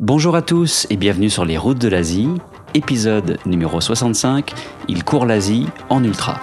Bonjour à tous et bienvenue sur les routes de l'Asie, épisode numéro 65, il court l'Asie en ultra.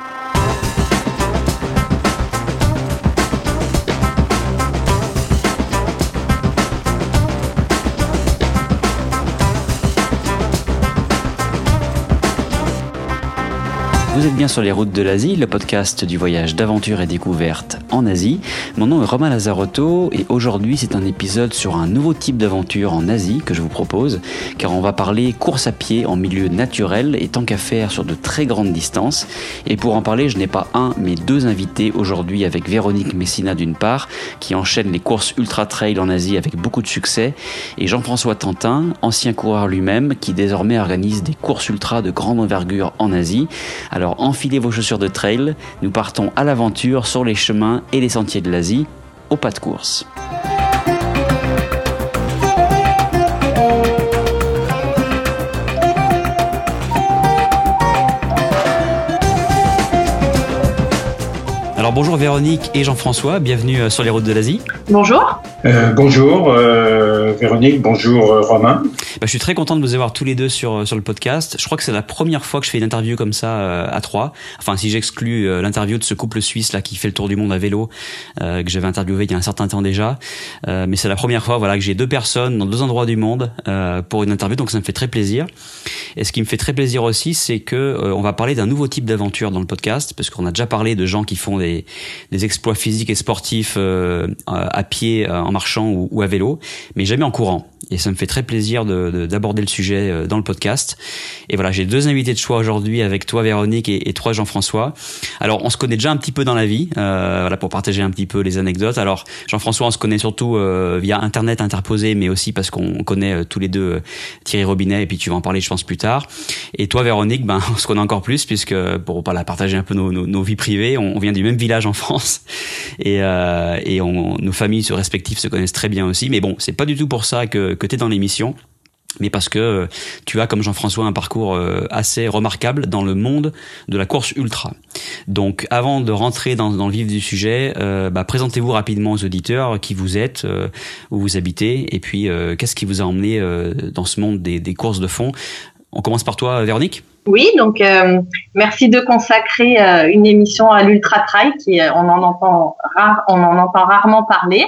Vous êtes bien sur les routes de l'Asie, le podcast du voyage d'aventure et découverte en Asie. Mon nom est Romain Lazarotto et aujourd'hui c'est un épisode sur un nouveau type d'aventure en Asie que je vous propose car on va parler course à pied en milieu naturel et tant qu'à faire sur de très grandes distances. Et pour en parler, je n'ai pas un mais deux invités aujourd'hui avec Véronique Messina d'une part qui enchaîne les courses ultra trail en Asie avec beaucoup de succès et Jean-François Tantin, ancien coureur lui-même qui désormais organise des courses ultra de grande envergure en Asie. Alors alors enfilez vos chaussures de trail, nous partons à l'aventure sur les chemins et les sentiers de l'Asie, au pas de course. Bonjour Véronique et Jean-François, bienvenue euh, sur les routes de l'Asie. Bonjour. Euh, bonjour euh, Véronique, bonjour euh, Romain. Bah, je suis très content de vous avoir tous les deux sur sur le podcast. Je crois que c'est la première fois que je fais une interview comme ça à trois. Enfin, si j'exclus l'interview de ce couple suisse là qui fait le tour du monde à vélo que j'avais interviewé il y a un certain temps déjà. mais c'est la première fois voilà que j'ai deux personnes dans deux endroits du monde pour une interview, donc ça me fait très plaisir. Et ce qui me fait très plaisir aussi, c'est que on va parler d'un nouveau type d'aventure dans le podcast parce qu'on a déjà parlé de gens qui font des des exploits physiques et sportifs à pied en marchant ou, à vélo, mais jamais en courant. Et ça me fait très plaisir d'aborder le sujet euh, dans le podcast. Et voilà, j'ai deux invités de choix aujourd'hui avec toi Véronique et, toi Jean-François. Alors on se connaît déjà un petit peu dans la vie, euh, voilà pour partager un petit peu les anecdotes. Alors Jean-François, on se connaît surtout euh, via Internet interposé, mais aussi parce qu'on connaît tous les deux Thierry Robinet et puis tu vas en parler je pense plus tard. Et toi Véronique, ben on se connaît encore plus puisque pour la partager un peu nos, nos, vies privées, on, vient du même village en France et, on, nos familles respectives se connaissent très bien aussi. Mais bon, c'est pas du tout pour ça que que tu es dans l'émission mais parce que euh, tu as, comme Jean-François, un parcours euh, assez remarquable dans le monde de la course ultra. Donc, avant de rentrer dans, le vif du sujet, euh, bah, présentez-vous rapidement aux auditeurs qui vous êtes, où vous habitez, et puis qu'est-ce qui vous a emmené dans ce monde des, des, courses de fond. On commence par toi, Véronique. Oui, donc merci de consacrer une émission à l'ultra trail, qui on en entend rare, on en entend rarement parler.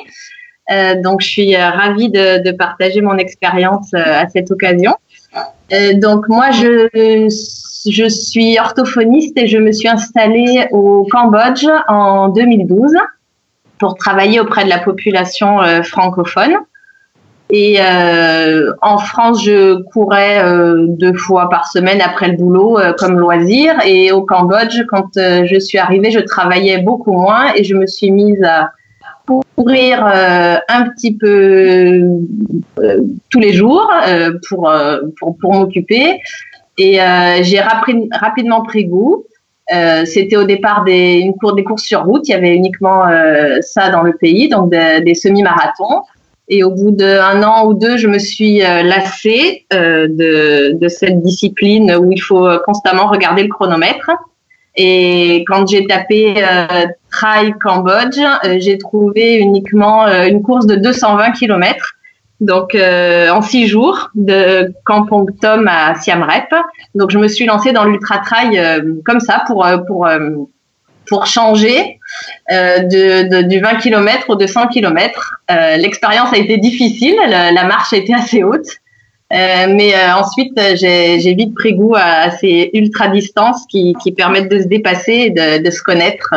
Euh, donc, je suis euh, ravie de, de partager mon expérience euh, à cette occasion. donc, moi, je, je suis orthophoniste et je me suis installée au Cambodge en 2012 pour travailler auprès de la population francophone. Et euh, en France, je courais euh, deux fois par semaine après le boulot euh, comme loisir. Et au Cambodge, quand je suis arrivée, je travaillais beaucoup moins et je me suis mise à courir euh, un petit peu euh, tous les jours euh, pour, pour, pour m'occuper. Et j'ai rapidement pris goût. C'était au départ des, une cour, des courses sur route. Il y avait uniquement ça dans le pays, donc des semi-marathons. Et au bout d'un an ou deux, je me suis lassée de, de cette discipline où il faut constamment regarder le chronomètre. Et quand j'ai tapé euh, Trail Cambodge, euh, j'ai trouvé uniquement euh, une course de 220 km. Donc en six jours de Kampong Tom à Siam Reap. Donc je me suis lancée dans l'ultra trail comme ça pour pour pour changer de, du 20 km au 200 km. L'expérience a été difficile, la, marche a été assez haute. Euh, mais euh, ensuite, euh, j'ai vite pris goût à, ces ultra distances qui, permettent de se dépasser et de, de se connaître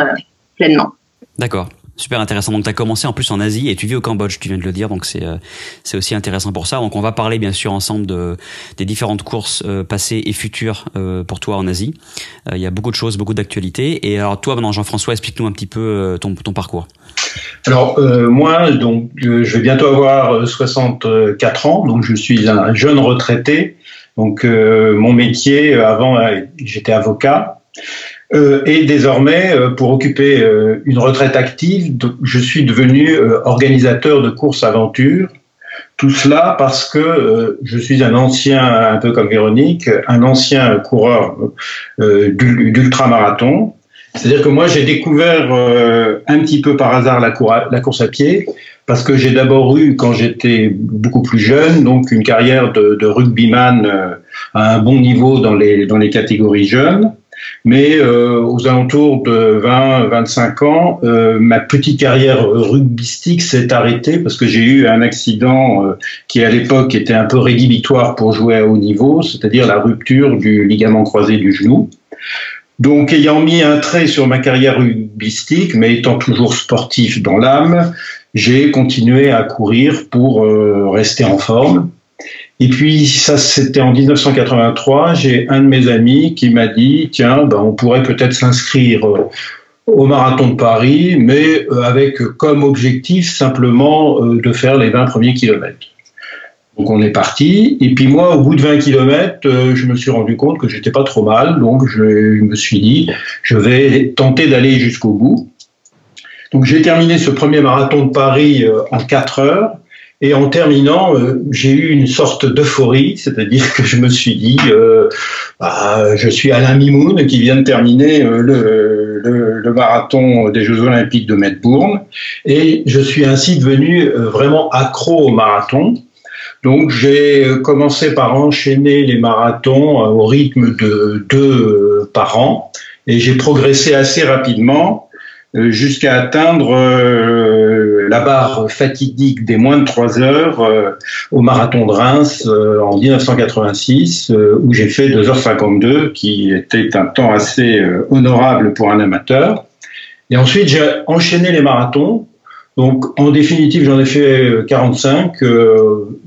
pleinement. D'accord. Super intéressant. Donc, tu as commencé en plus en Asie et tu vis au Cambodge, tu viens de le dire. Donc, c'est c'est aussi intéressant pour ça. Donc, on va parler bien sûr ensemble de, des différentes courses passées et futures pour toi en Asie. Il y a beaucoup de choses, beaucoup d'actualités. Et alors, toi, maintenant, Jean-François, explique-nous un petit peu ton, ton parcours. Alors euh, moi, donc, euh, je vais bientôt avoir 64 ans, donc je suis un jeune retraité. Donc mon métier, avant, j'étais avocat. Et désormais, pour occuper une retraite active, je suis devenu organisateur de courses aventure. Tout cela parce que je suis un ancien, un peu comme Véronique, un ancien coureur d'ultramarathon C'est-à-dire que moi, j'ai découvert euh, un petit peu par hasard la, course à pied, parce que j'ai d'abord eu, quand j'étais beaucoup plus jeune, donc une carrière de, de rugbyman euh, à un bon niveau dans les, dans les catégories jeunes. Mais euh, aux alentours de 20-25 ans, euh, ma petite carrière rugbystique s'est arrêtée parce que j'ai eu un accident euh, qui à l'époque était un peu rédhibitoire pour jouer à haut niveau, c'est-à-dire la rupture du ligament croisé du genou. Donc, ayant mis un trait sur ma carrière rugbystique, mais étant toujours sportif dans l'âme, j'ai continué à courir pour rester en forme. Et puis ça, c'était en 1983. J'ai un de mes amis qui m'a dit tiens, ben, on pourrait peut-être s'inscrire euh, au marathon de Paris, mais euh, avec comme objectif simplement euh, de faire les 20 premiers kilomètres. Donc on est parti. Et puis moi, au bout de 20 kilomètres, je me suis rendu compte que j'étais pas trop mal. Donc je me suis dit, je vais tenter d'aller jusqu'au bout. Donc j'ai terminé ce premier marathon de Paris en 4 heures. Et en terminant, euh, j'ai eu une sorte d'euphorie, c'est-à-dire que je me suis dit, euh, bah, je suis Alain Mimoun qui vient de terminer euh, le, le, marathon des Jeux Olympiques de Melbourne, et je suis ainsi devenu euh, vraiment accro au marathon. Donc j'ai commencé par enchaîner les marathons au rythme de deux par an, et j'ai progressé assez rapidement jusqu'à atteindre la barre fatidique des moins de 3 heures euh, au marathon de Reims euh, en 1986, euh, où j'ai fait 2h52, qui était un temps assez honorable pour un amateur. Et ensuite, j'ai enchaîné les marathons. Donc, en définitive, j'en ai fait 45,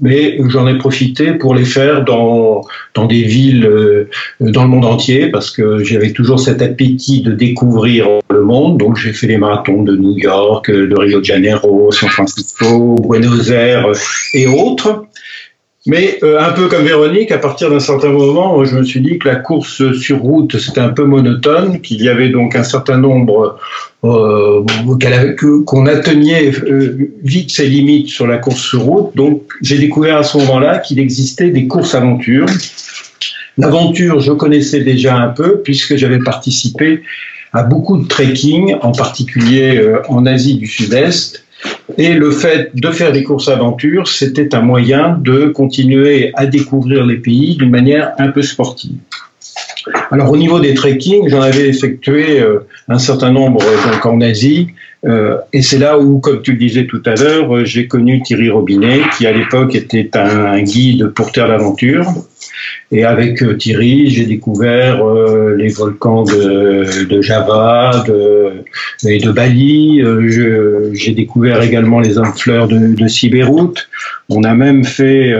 mais j'en ai profité pour les faire dans, dans des villes dans le monde entier, parce que j'avais toujours cet appétit de découvrir le monde. Donc j'ai fait les marathons de New York, de Rio de Janeiro, San Francisco, Buenos Aires et autres. Mais euh, un peu comme Véronique, à partir d'un certain moment, je me suis dit que la course sur route, c'était un peu monotone, qu'il y avait donc un certain nombre euh, qu'on atteignait euh, vite ses limites sur la course sur route. Donc j'ai découvert à ce moment-là qu'il existait des courses aventures. L'aventure, je connaissais déjà un peu puisque j'avais participé à beaucoup de trekking, en particulier euh, en Asie du Sud-Est. Et le fait de faire des courses aventure, c'était un moyen de continuer à découvrir les pays d'une manière un peu sportive. Alors au niveau des trekking, j'en avais effectué euh, un certain nombre donc en Asie, euh, et c'est là où, comme tu le disais tout à l'heure, j'ai connu Thierry Robinet, qui à l'époque était un guide pour Terre d'Aventure. Et avec euh, Thierry, j'ai découvert euh, les volcans de, de Java de, et de Bali. Euh, j'ai découvert également les fleurs de, de Sibéroute. On a même fait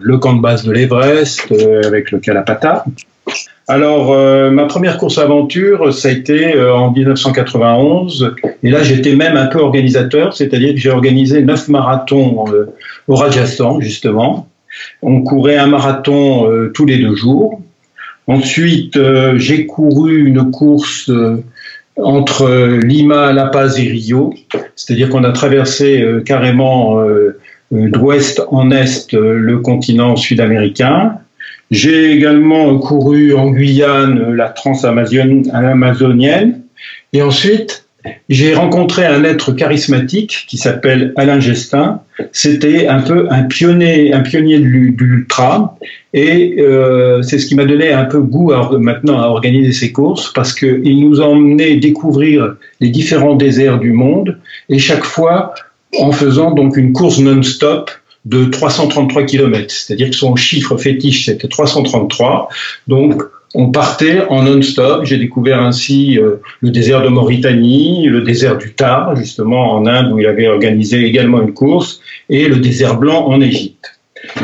le camp de base de l'Everest avec le Kalapata. Alors, ma première course aventure, ça a été en 1991. Et là, j'étais même un peu organisateur, c'est-à-dire que j'ai organisé neuf marathons au Rajasthan, justement. On courait un marathon euh, tous les deux jours. Ensuite, euh, j'ai couru une course euh, entre Lima, La Paz et Rio, c'est-à-dire qu'on a traversé carrément d'ouest en est le continent sud-américain. J'ai également couru en Guyane la transamazonienne. Et ensuite, j'ai rencontré un être charismatique qui s'appelle Alain Gestin. C'était un peu un pionnier, un pionnier de l'ultra, et euh, c'est ce qui m'a donné un peu goût maintenant à organiser ces courses parce qu'il nous emmenait découvrir les différents déserts du monde, et chaque fois en faisant donc une course non-stop de 333 km, c'est-à-dire que son chiffre fétiche c'était 333, donc on partait en non-stop. J'ai découvert ainsi euh, le désert de Mauritanie, le désert du Tar, justement en Inde où il avait organisé également une course, et le désert blanc en Égypte.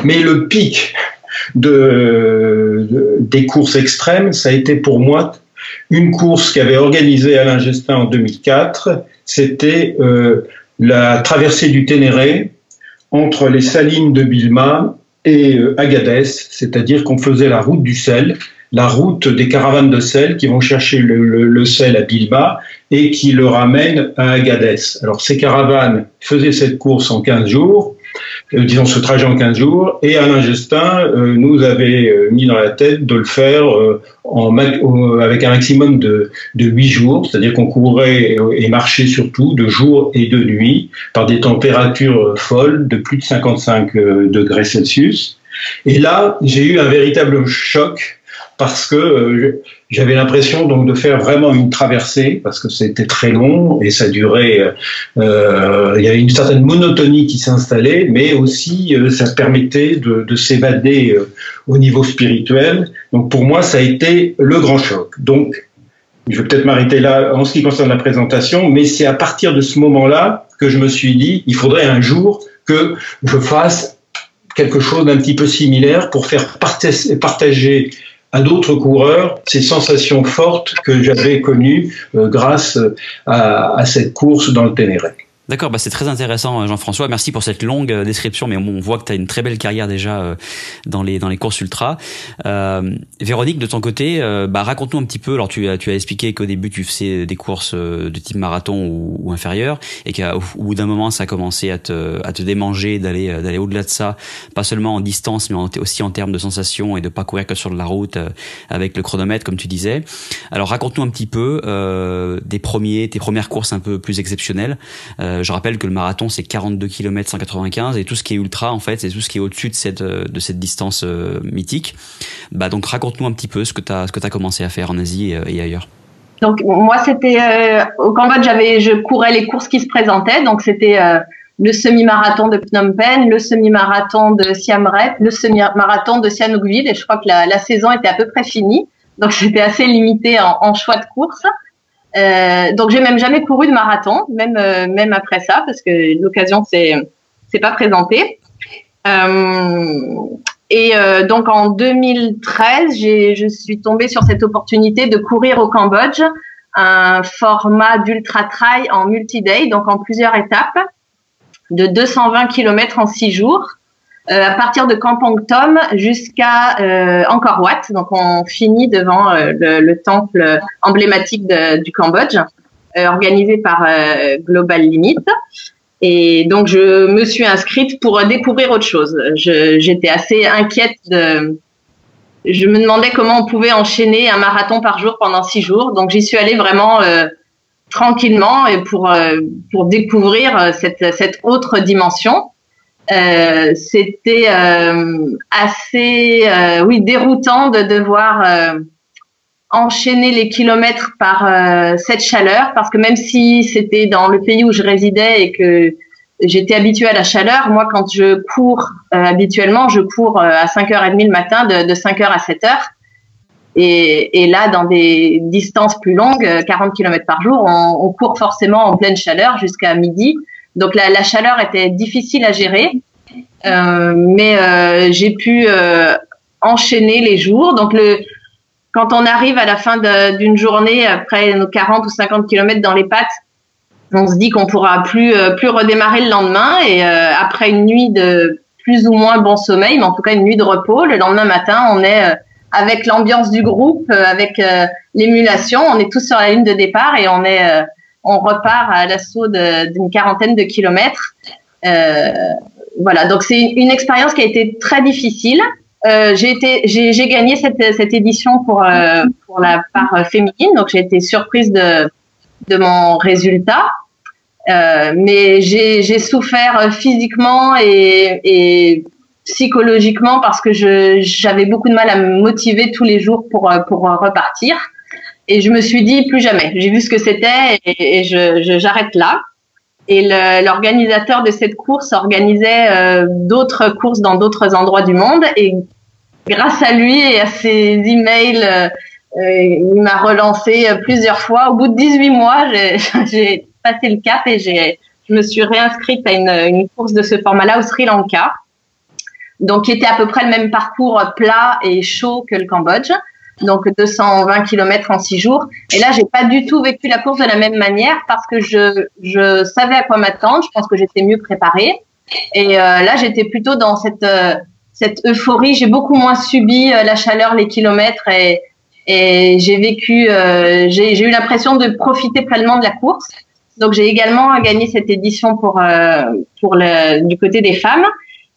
Mais le pic de, des courses extrêmes, ça a été pour moi une course qu'avait organisée Alain Gestin en 2004. C'était euh, la traversée du Ténéré entre les salines de Bilma et euh, Agadez, c'est-à-dire qu'on faisait la route du sel la route des caravanes de sel qui vont chercher le, sel à Bilba et qui le ramènent à Agadez. Alors ces caravanes faisaient cette course en 15 jours euh, disons ce trajet en 15 jours. Et Alain Justin nous avait mis dans la tête de le faire en, avec un maximum de, de 8 jours, c'est-à-dire qu'on courait et marchait surtout de jour et de nuit par des températures folles de plus de 55 degrés Celsius. Et là, j'ai eu un véritable choc parce que euh, j'avais l'impression donc de faire vraiment une traversée parce que c'était très long et ça durait. Euh, euh, il y avait une certaine monotonie qui s'installait, mais aussi ça permettait de, de s'évader au niveau spirituel. Donc pour moi, ça a été le grand choc. Donc je vais peut-être m'arrêter là en ce qui concerne la présentation, mais c'est à partir de ce moment-là que je me suis dit, il faudrait un jour que je fasse quelque chose d'un petit peu similaire pour faire partager à d'autres coureurs ces sensations fortes que j'avais connues euh, grâce à, à, cette course dans le Ténéré. D'accord, bah c'est très intéressant, Jean-François. Merci pour cette longue euh, description, mais on voit que tu as une très belle carrière déjà euh, dans les dans les courses ultra. Euh, Véronique, de ton côté, euh, bah, raconte-nous un petit peu. Alors, tu as tu as expliqué qu'au début tu faisais des courses de type marathon ou, ou inférieur, et qu'au bout d'un moment ça a commencé à te à te démanger d'aller d'aller au-delà de ça, pas seulement en distance, mais aussi en termes de sensations et de pas courir que sur de la route avec le chronomètre, comme tu disais. Alors, raconte-nous un petit peu des premiers tes premières courses un peu plus exceptionnelles. Euh, je rappelle que le marathon c'est 42 km 195 et tout ce qui est ultra en fait c'est tout ce qui est au-dessus de cette euh, de cette distance euh, mythique. Bah donc raconte-nous un petit peu ce que tu as ce que tu commencé à faire en Asie et, ailleurs. Donc moi c'était au Cambodge j'avais je courais les courses qui se présentaient donc c'était le semi-marathon de Phnom Penh, le semi-marathon de Siem Reap, le semi-marathon de Sihanoukville et je crois que la, saison était à peu près finie. Donc c'était assez limité en, en choix de course. Euh, donc j'ai même jamais couru de marathon, même euh, même après ça, parce que l'occasion c'est c'est pas présenté. Euh, et euh, donc en 2013, j'ai je suis tombée sur cette opportunité de courir au Cambodge un format d'ultra trail en multi-day, donc en plusieurs étapes, de 220 km en six jours. Euh, à partir de Kampong Tom jusqu'à euh, Angkor Wat. Donc on finit devant euh, le, temple emblématique du Cambodge, euh, organisé par Global Limit. Et donc je me suis inscrite pour découvrir autre chose. J'étais assez inquiète de. Je me demandais comment on pouvait enchaîner un marathon par jour pendant six jours. Donc j'y suis allée vraiment tranquillement et pour pour découvrir cette cette autre dimension. Euh, c'était euh, assez euh, oui déroutant de devoir enchaîner les kilomètres par cette chaleur parce que même si c'était dans le pays où je résidais et que j'étais habituée à la chaleur, moi quand je cours habituellement, je cours à 5h30 le matin de, de 5h à 7h. Et, et, là, dans des distances plus longues, 40 km par jour, on, on court forcément en pleine chaleur jusqu'à midi. Donc la, la, chaleur était difficile à gérer, euh, mais euh, j'ai pu euh, enchaîner les jours. Donc le quand on arrive à la fin d'une journée après nos 40 ou 50 km dans les pattes, on se dit qu'on pourra plus plus redémarrer le lendemain et après une nuit de plus ou moins bon sommeil, mais en tout cas une nuit de repos, le lendemain matin, on est avec l'ambiance du groupe, avec l'émulation, on est tous sur la ligne de départ et on est on repart à l'assaut d'une quarantaine de kilomètres. Euh, voilà, donc c'est une, expérience qui a été très difficile. Euh, j'ai gagné cette, cette édition pour euh, pour la part féminine, donc j'ai été surprise de de mon résultat. Euh, mais j'ai souffert physiquement et, et psychologiquement parce que j'avais beaucoup de mal à me motiver tous les jours pour pour repartir. Et je me suis dit plus jamais. J'ai vu ce que c'était et, et j'arrête je, là. Et l'organisateur de cette course organisait euh, d'autres courses dans d'autres endroits du monde. Et grâce à lui et à ses emails, euh, euh il m'a relancé plusieurs fois. Au bout de 18 mois, j'ai passé le cap et j'ai je me suis réinscrite à une, une course de ce format-là au Sri Lanka. Donc, qui était à peu près le même parcours plat et chaud que le Cambodge donc 220 km en six jours. Et là, j'ai pas du tout vécu la course de la même manière parce que je, je savais à quoi m'attendre. Je pense que j'étais mieux préparée. Et euh, là, j'étais plutôt dans cette euh, cette euphorie. J'ai beaucoup moins subi euh, la chaleur, les kilomètres et et j'ai vécu. j'ai eu l'impression de profiter pleinement de la course. Donc j'ai également gagné cette édition pour pour le du côté des femmes.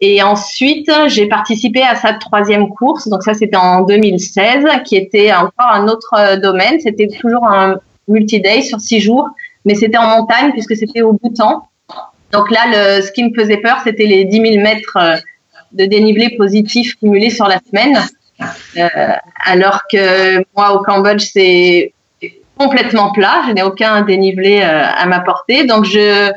Et ensuite, j'ai participé à sa troisième course. Donc ça, c'était en 2016, qui était encore un autre domaine. C'était toujours un multi-day sur six jours, mais c'était en montagne puisque c'était au Bhoutan. Donc là, le, ce qui me faisait peur, c'était les 10 000 mètres de dénivelé positif cumulé sur la semaine. Euh, alors que moi, au Cambodge, c'est complètement plat. Je n'ai aucun dénivelé euh, à ma portée. Donc, je,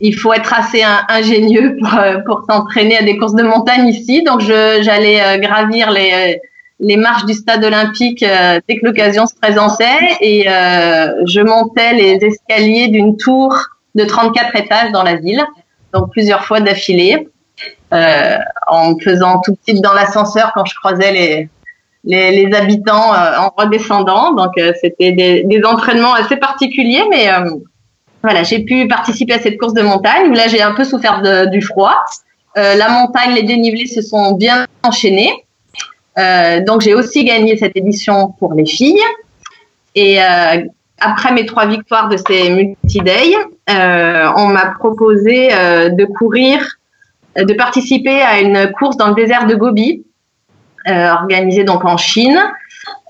il faut être assez ingénieux pour, euh, pour s'entraîner à des courses de montagne ici. Donc, j'allais gravir les, les marches du stade olympique dès que l'occasion se présentait et je montais les escaliers d'une tour de 34 étages dans la ville, donc plusieurs fois d'affilée euh, en faisant tout petit dans l'ascenseur quand je croisais les, les, les habitants euh, en redescendant. Donc euh, c'était des, des, entraînements assez particuliers, mais euh, voilà, j'ai pu participer à cette course de montagne où là j'ai un peu souffert du froid. la montagne, les dénivelés se sont bien enchaînés. donc j'ai aussi gagné cette édition pour les filles. Et après mes trois victoires de ces multi-days, on m'a proposé de courir de participer à une course dans le désert de Gobi, euh, organisée donc en Chine,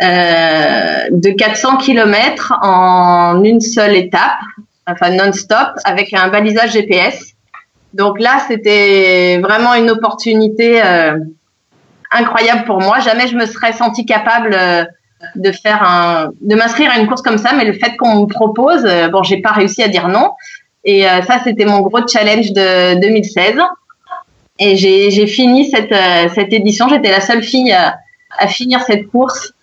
euh, de 400 km en une seule étape, enfin non-stop, avec un balisage GPS. Donc là, c'était vraiment une opportunité euh, incroyable pour moi. Jamais je me serais senti capable euh, de faire un, de m'inscrire à une course comme ça, mais le fait qu'on me propose, euh, bon, j'ai pas réussi à dire non. Et ça, c'était mon gros challenge de 2016. Et j'ai fini cette, euh, cette édition. J'étais la seule fille à, à finir cette course.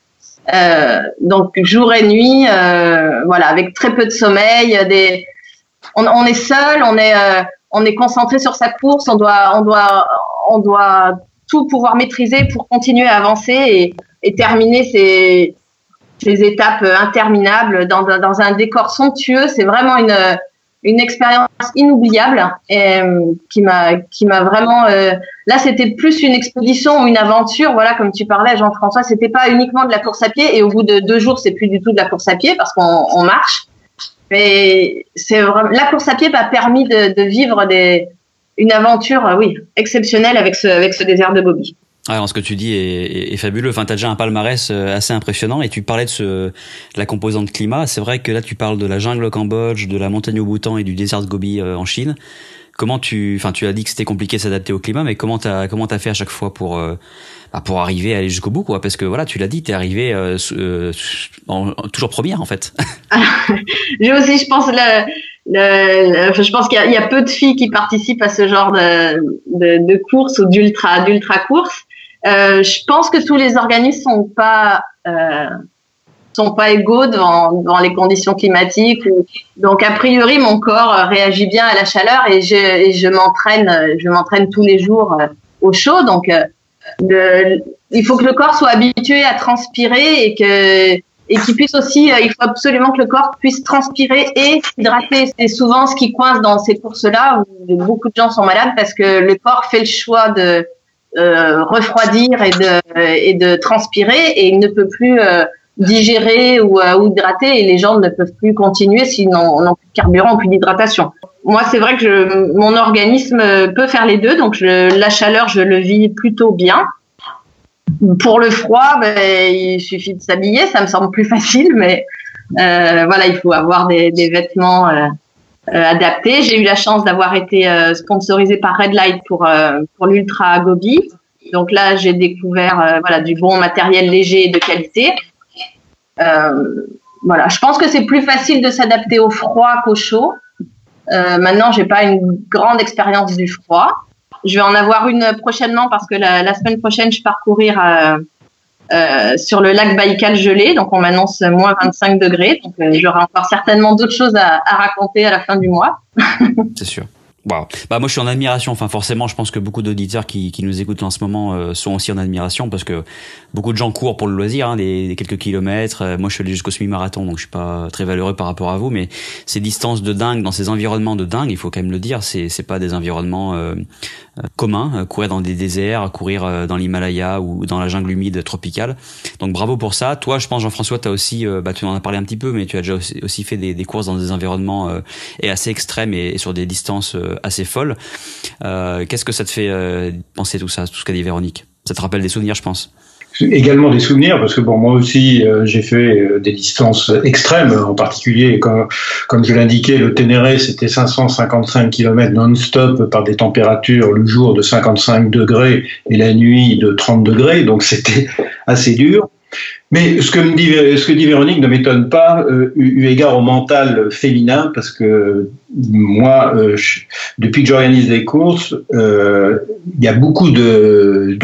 Euh, donc jour et nuit, euh, voilà, avec très peu de sommeil. Des, on, on est seul, on est, euh, on est concentré sur sa course. On doit, on doit, on doit tout pouvoir maîtriser pour continuer à avancer et, et terminer ces, ces étapes interminables dans, dans un décor somptueux. C'est vraiment une une expérience inoubliable et euh, qui m'a qui m'a vraiment euh, là c'était plus une expédition ou une aventure. Voilà comme tu parlais Jean-François c'était pas uniquement de la course à pied et au bout de deux jours c'est plus du tout de la course à pied parce qu'on on marche. Mais c'est vraiment la course à pied m'a permis de, de, vivre des une aventure oui exceptionnelle avec ce avec ce désert de Bobby alors, ce que tu dis est, est, fabuleux. Enfin, t'as déjà un palmarès euh, assez impressionnant et tu parlais de, ce, de la composante climat. C'est vrai que là, tu parles de la jungle au Cambodge, de la montagne au Bhoutan et du désert de Gobi euh, en Chine. Comment tu, enfin, tu as dit que c'était compliqué s'adapter au climat, mais comment t'as, comment t'as fait à chaque fois pour, euh, bah, pour arriver à aller jusqu'au bout, quoi? Parce que voilà, tu l'as dit, t'es arrivé euh, en, toujours première en fait. J'ai aussi, je pense, le, le, je pense qu'il y, y, a peu de filles qui participent à ce genre de, de, de course ou d'ultra, d'ultra course. Euh, je pense que tous les organismes sont pas euh, sont pas égaux devant, devant les conditions climatiques. Donc a priori, mon corps réagit bien à la chaleur et je, et je m'entraîne, je m'entraîne tous les jours euh, au chaud. Donc le, il faut que le corps soit habitué à transpirer et que et qu'il puisse aussi, il faut absolument que le corps puisse transpirer et s'hydrater. C'est souvent ce qui coince dans ces courses-là où beaucoup de gens sont malades parce que le corps fait le choix de euh, refroidir et de, et de transpirer et il ne peut plus euh, digérer ou, euh, ou, hydrater et les gens ne peuvent plus continuer s'ils n'ont plus de carburant plus d'hydratation. Moi, c'est vrai que je, mon organisme peut faire les deux, donc je, la chaleur, je le vis plutôt bien. Pour le froid, ben, il suffit de s'habiller, ça me semble plus facile, mais euh, voilà, il faut avoir des, des vêtements euh, adapté. J'ai eu la chance d'avoir été euh, sponsorisée par Red Light pour euh, pour l'Ultra Gobi. Donc là, j'ai découvert voilà du bon matériel léger et de qualité. voilà, je pense que c'est plus facile de s'adapter au froid qu'au chaud. maintenant, j'ai pas une grande expérience du froid. Je vais en avoir une prochainement parce que la, la semaine prochaine, je parcourir euh, sur le lac Baïkal gelé. Donc, on m'annonce moins 25 degrés. Donc, euh, j'aurai encore certainement d'autres choses à, raconter à la fin du mois. C'est sûr. Wow. Bah moi je suis en admiration. Enfin forcément, je pense que beaucoup d'auditeurs qui, qui nous écoutent en ce moment euh, sont aussi en admiration parce que beaucoup de gens courent pour le loisir, hein, des, des, quelques kilomètres. moi je suis allé jusqu'au semi-marathon, donc je suis pas très valeureux par rapport à vous, mais ces distances de dingue dans ces environnements de dingue, il faut quand même le dire, c'est c'est pas des environnements commun, courir dans des déserts, courir dans l'Himalaya ou dans la jungle humide tropicale. Donc bravo pour ça. Toi, je pense Jean-François, tu aussi, bah, tu en as parlé un petit peu, mais tu as déjà aussi, fait des, des, courses dans des environnements et assez extrêmes et, sur des distances assez folles. Qu'est-ce que ça te fait penser tout ça, tout ce qu'a dit Véronique? Ça te rappelle des souvenirs, je pense? Également des souvenirs parce que bon moi aussi euh, j'ai fait euh, des distances extrêmes en particulier comme, comme je l'indiquais le Ténéré c'était 555 km non-stop par des températures le jour de 55 degrés et la nuit de 30 degrés donc c'était assez dur mais ce que, dit, Véronique ne m'étonne pas, euh, eu égard au mental féminin, parce que moi, euh, depuis que j'organise des courses, euh, il y a beaucoup de,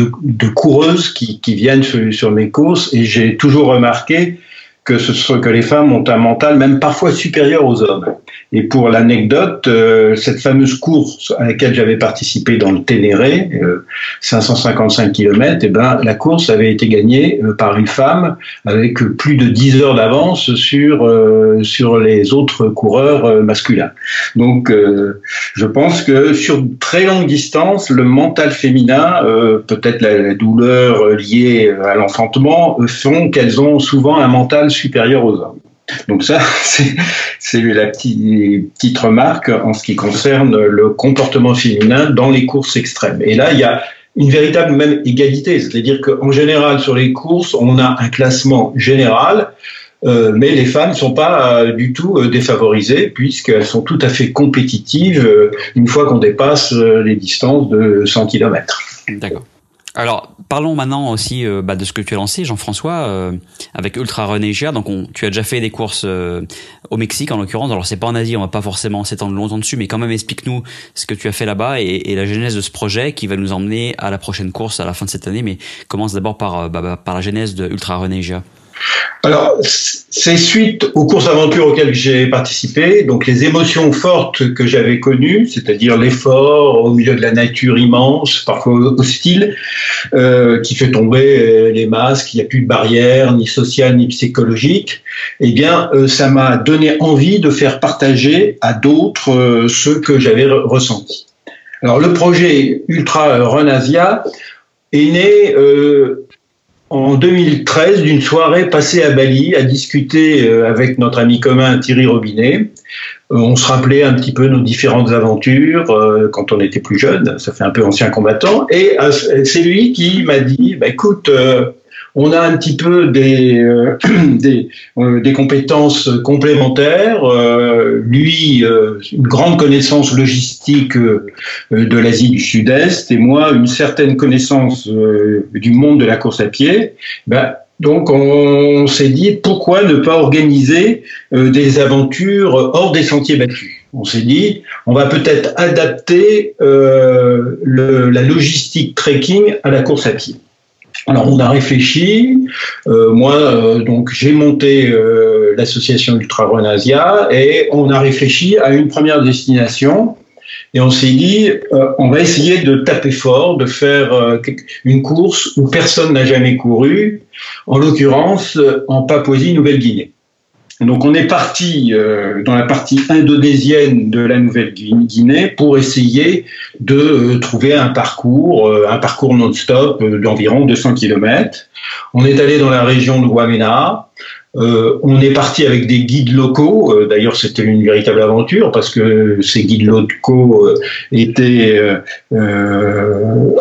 coureuses qui, viennent sur, mes courses, et j'ai toujours remarqué que les femmes ont un mental même parfois supérieur aux hommes. Et pour l'anecdote, euh, cette fameuse course à laquelle j'avais participé dans le Ténéré, 555 km, et ben, la course avait été gagnée euh, par une femme avec plus de 10 heures d'avance sur, euh, sur les autres coureurs masculins. Donc, je pense que sur très longue distance, le mental féminin, peut-être la, la, douleur liée à l'enfantement, font qu'elles ont souvent un mental supérieur aux hommes. Donc ça, c'est la petite, petite remarque en ce qui concerne le comportement féminin dans les courses extrêmes. Et là, il y a une véritable même égalité, c'est-à-dire qu'en général sur les courses, on a un classement général, euh, mais les femmes ne sont pas euh, du tout euh, défavorisées puisqu'elles sont tout à fait compétitives une fois qu'on dépasse les distances de 100 km. D'accord. Alors, parlons maintenant aussi euh, bah, de ce que tu as lancé, Jean-François, euh, avec Ultra Run Asia. Donc, tu as déjà fait des courses euh, au Mexique, en l'occurrence. Alors, c'est pas en Asie, on va pas forcément s'étendre longtemps dessus, mais quand même, explique-nous ce que tu as fait là-bas et, la genèse de ce projet qui va nous emmener à la prochaine course à la fin de cette année. Mais commence d'abord par, bah, bah, la genèse de Ultra Run Asia. Alors, c'est suite aux courses aventures auxquelles j'ai participé, donc les émotions fortes que j'avais connues, c'est-à-dire l'effort au milieu de la nature immense, parfois hostile, euh, qui fait tomber euh, les masques, il n'y a plus de barrières, ni sociales, ni psychologiques, eh bien, euh, ça m'a donné envie de faire partager à d'autres ce que j'avais ressenti. Alors, le projet Ultra Renasia est né en 2013 d'une soirée passée à Bali à discuter euh, avec notre ami commun Thierry Robinet. Euh, on se rappelait un petit peu nos différentes aventures euh, quand on était plus jeune, ça fait un peu ancien combattant, et c'est lui qui m'a dit, bah, écoute, on a un petit peu des, euh, des, euh, des, compétences complémentaires. Euh, lui, une grande connaissance logistique de l'Asie du Sud-Est et moi, une certaine connaissance du monde de la course à pied. Ben, donc on s'est dit pourquoi ne pas organiser des aventures hors des sentiers battus? On s'est dit on va peut-être adapter le, la logistique trekking à la course à pied. Alors on a réfléchi. Euh, moi, euh, donc j'ai monté euh, l'association Ultra Run Asia et on a réfléchi à une première destination. Et on s'est dit, on va essayer de taper fort, de faire une course où personne n'a jamais couru, en l'occurrence en Papouasie-Nouvelle-Guinée. Donc on est parti euh, dans la partie indonésienne de la Nouvelle-Guinée pour essayer de euh, trouver un parcours, euh, un parcours non-stop d'environ 200 km. On est allé dans la région de Wamena, euh, on est parti avec des guides locaux. Euh, d'ailleurs, c'était une véritable aventure parce que ces guides locaux euh, étaient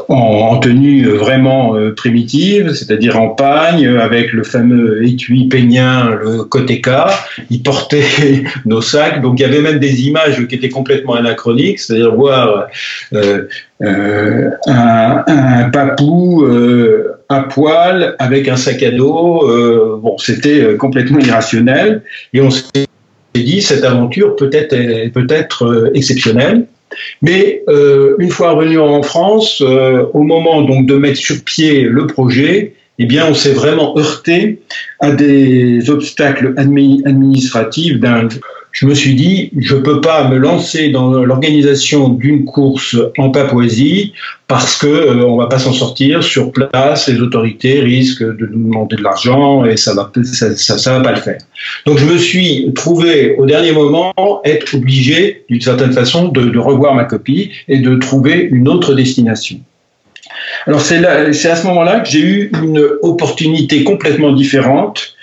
en, tenue vraiment primitive, c'est-à-dire en pagne, avec le fameux étui peignin, le Kotéka. Ils portaient nos sacs. Donc, il y avait même des images qui étaient complètement anachroniques, c'est-à-dire voir un, papou à poil avec un sac à dos. Euh, bon, c'était euh, complètement irrationnel et on s'est dit cette aventure peut être peut être euh, exceptionnelle. Mais une fois revenu en France, au moment donc de mettre sur pied le projet, eh bien, on s'est vraiment heurté à des obstacles administratifs d'un je me suis dit, je ne peux pas me lancer dans l'organisation d'une course en Papouasie parce que euh, on va pas s'en sortir sur place. Les autorités risquent de nous demander de l'argent et ça va, ça, ça, va pas le faire. Donc je me suis trouvé au dernier moment être obligé d'une certaine façon de, de revoir ma copie et de trouver une autre destination. Alors c'est à ce moment-là que j'ai eu une opportunité complètement différente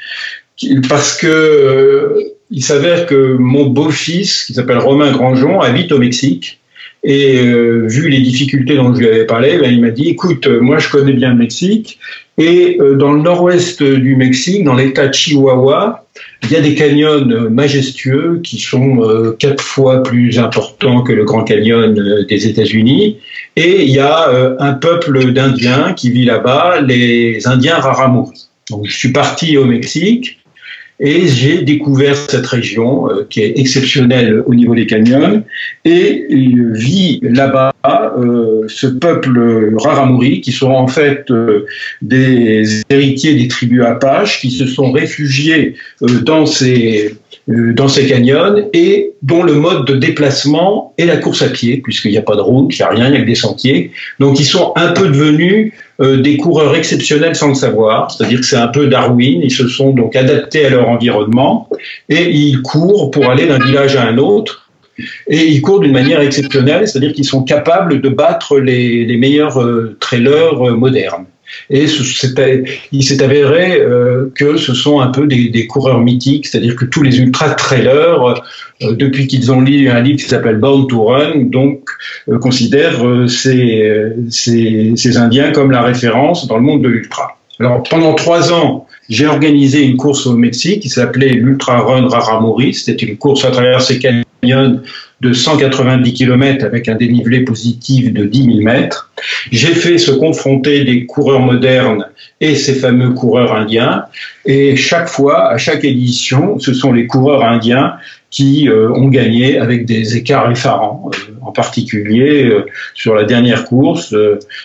parce que euh, il s'avère que mon beau-fils, qui s'appelle Romain Grandjean, habite au Mexique. Et euh, vu les difficultés dont je lui avais parlé, ben, il m'a dit, écoute, euh, moi je connais bien le Mexique, et euh, dans le nord-ouest du Mexique, dans l'état de Chihuahua, il y a des canyons majestueux qui sont quatre fois plus importants que le Grand Canyon des États-Unis. Et il y a un peuple d'Indiens qui vit là-bas, les Indiens Raramuri. Donc je suis parti au Mexique et j'ai découvert cette région euh, qui est exceptionnelle au niveau des canyons. Et vit là-bas euh, ce peuple Raramuri qui sont en fait euh, des héritiers des tribus Apaches qui se sont réfugiés dans ces dans ces canyons et dont le mode de déplacement est la course à pied, puisqu'il n'y a pas de route, il n'y a rien, il n'y a que des sentiers. Donc ils sont un peu devenus euh, des coureurs exceptionnels sans le savoir, c'est-à-dire que c'est un peu Darwin, ils se sont donc adaptés à leur environnement et ils courent pour aller d'un village à un autre. Et ils courent d'une manière exceptionnelle, c'est-à-dire qu'ils sont capables de battre les, les meilleurs euh, trailers euh, modernes. Et il s'est avéré euh, que ce sont un peu des, coureurs mythiques, c'est-à-dire que tous les ultra-trailers, euh, depuis qu'ils ont lu un livre qui s'appelle Born to Run, donc euh, considèrent ces, ces, Indiens comme la référence dans le monde de l'ultra. Alors pendant trois ans, j'ai organisé une course au Mexique qui s'appelait l'Ultra Run Raramuri. C'était une course à travers ces canyons de 190 km avec un dénivelé positif de 10 000 mètres. J'ai fait se confronter des coureurs modernes et ces fameux coureurs indiens. Et chaque fois, à chaque édition, ce sont les coureurs indiens qui euh, ont gagné avec des écarts effarants. Euh, en particulier, euh, sur la dernière course,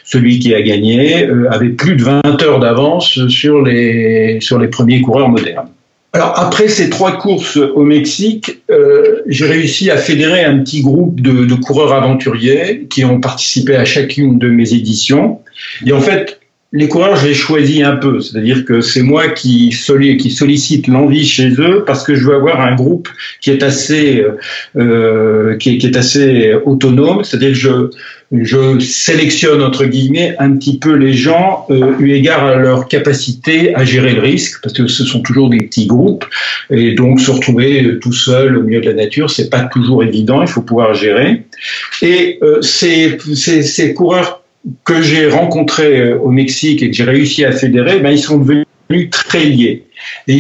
celui qui a gagné avait plus de 20 heures d'avance sur les, sur les premiers coureurs modernes. Alors après ces trois courses au Mexique, euh, j'ai réussi à fédérer un petit groupe de, de, coureurs aventuriers qui ont participé à chacune de mes éditions. Et en fait, les coureurs, je les choisis un peu, c'est-à-dire que c'est moi qui, sollicite l'envie chez eux parce que je veux avoir un groupe qui est assez, euh, qui, est, qui, est, assez autonome, c'est-à-dire que je, je sélectionne entre guillemets un petit peu les gens euh, eu égard à leur capacité à gérer le risque, parce que ce sont toujours des petits groupes, et donc se retrouver tout seul au milieu de la nature, c'est pas toujours évident, il faut pouvoir gérer. Et euh, ces, ces, ces coureurs que j'ai rencontrés euh, au Mexique et que j'ai réussi à fédérer, ben, ils sont devenus très liés. Et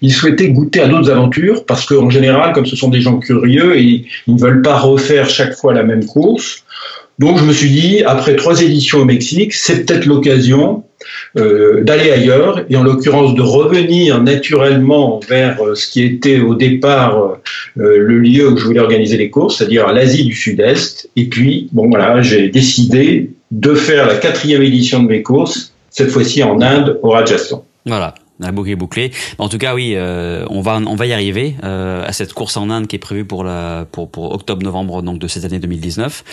ils, souhaitaient goûter à d'autres aventures parce qu'en général, comme ce sont des gens curieux, ils, ils ne veulent pas refaire chaque fois la même course. Donc je me suis dit, après trois éditions au Mexique, c'est peut-être l'occasion euh, d'aller ailleurs, et en l'occurrence de revenir naturellement vers euh, ce qui était au départ le lieu où je voulais organiser les courses, c'est-à-dire l'Asie du Sud-Est. Et puis, bon voilà, j'ai décidé de faire la quatrième édition de mes courses, cette fois-ci en Inde, au Rajasthan. Voilà. La boucle est bouclée. En tout cas, oui, euh, on va on va y arriver euh, à cette course en Inde qui est prévue pour la pour pour octobre-novembre donc de cette année 2019.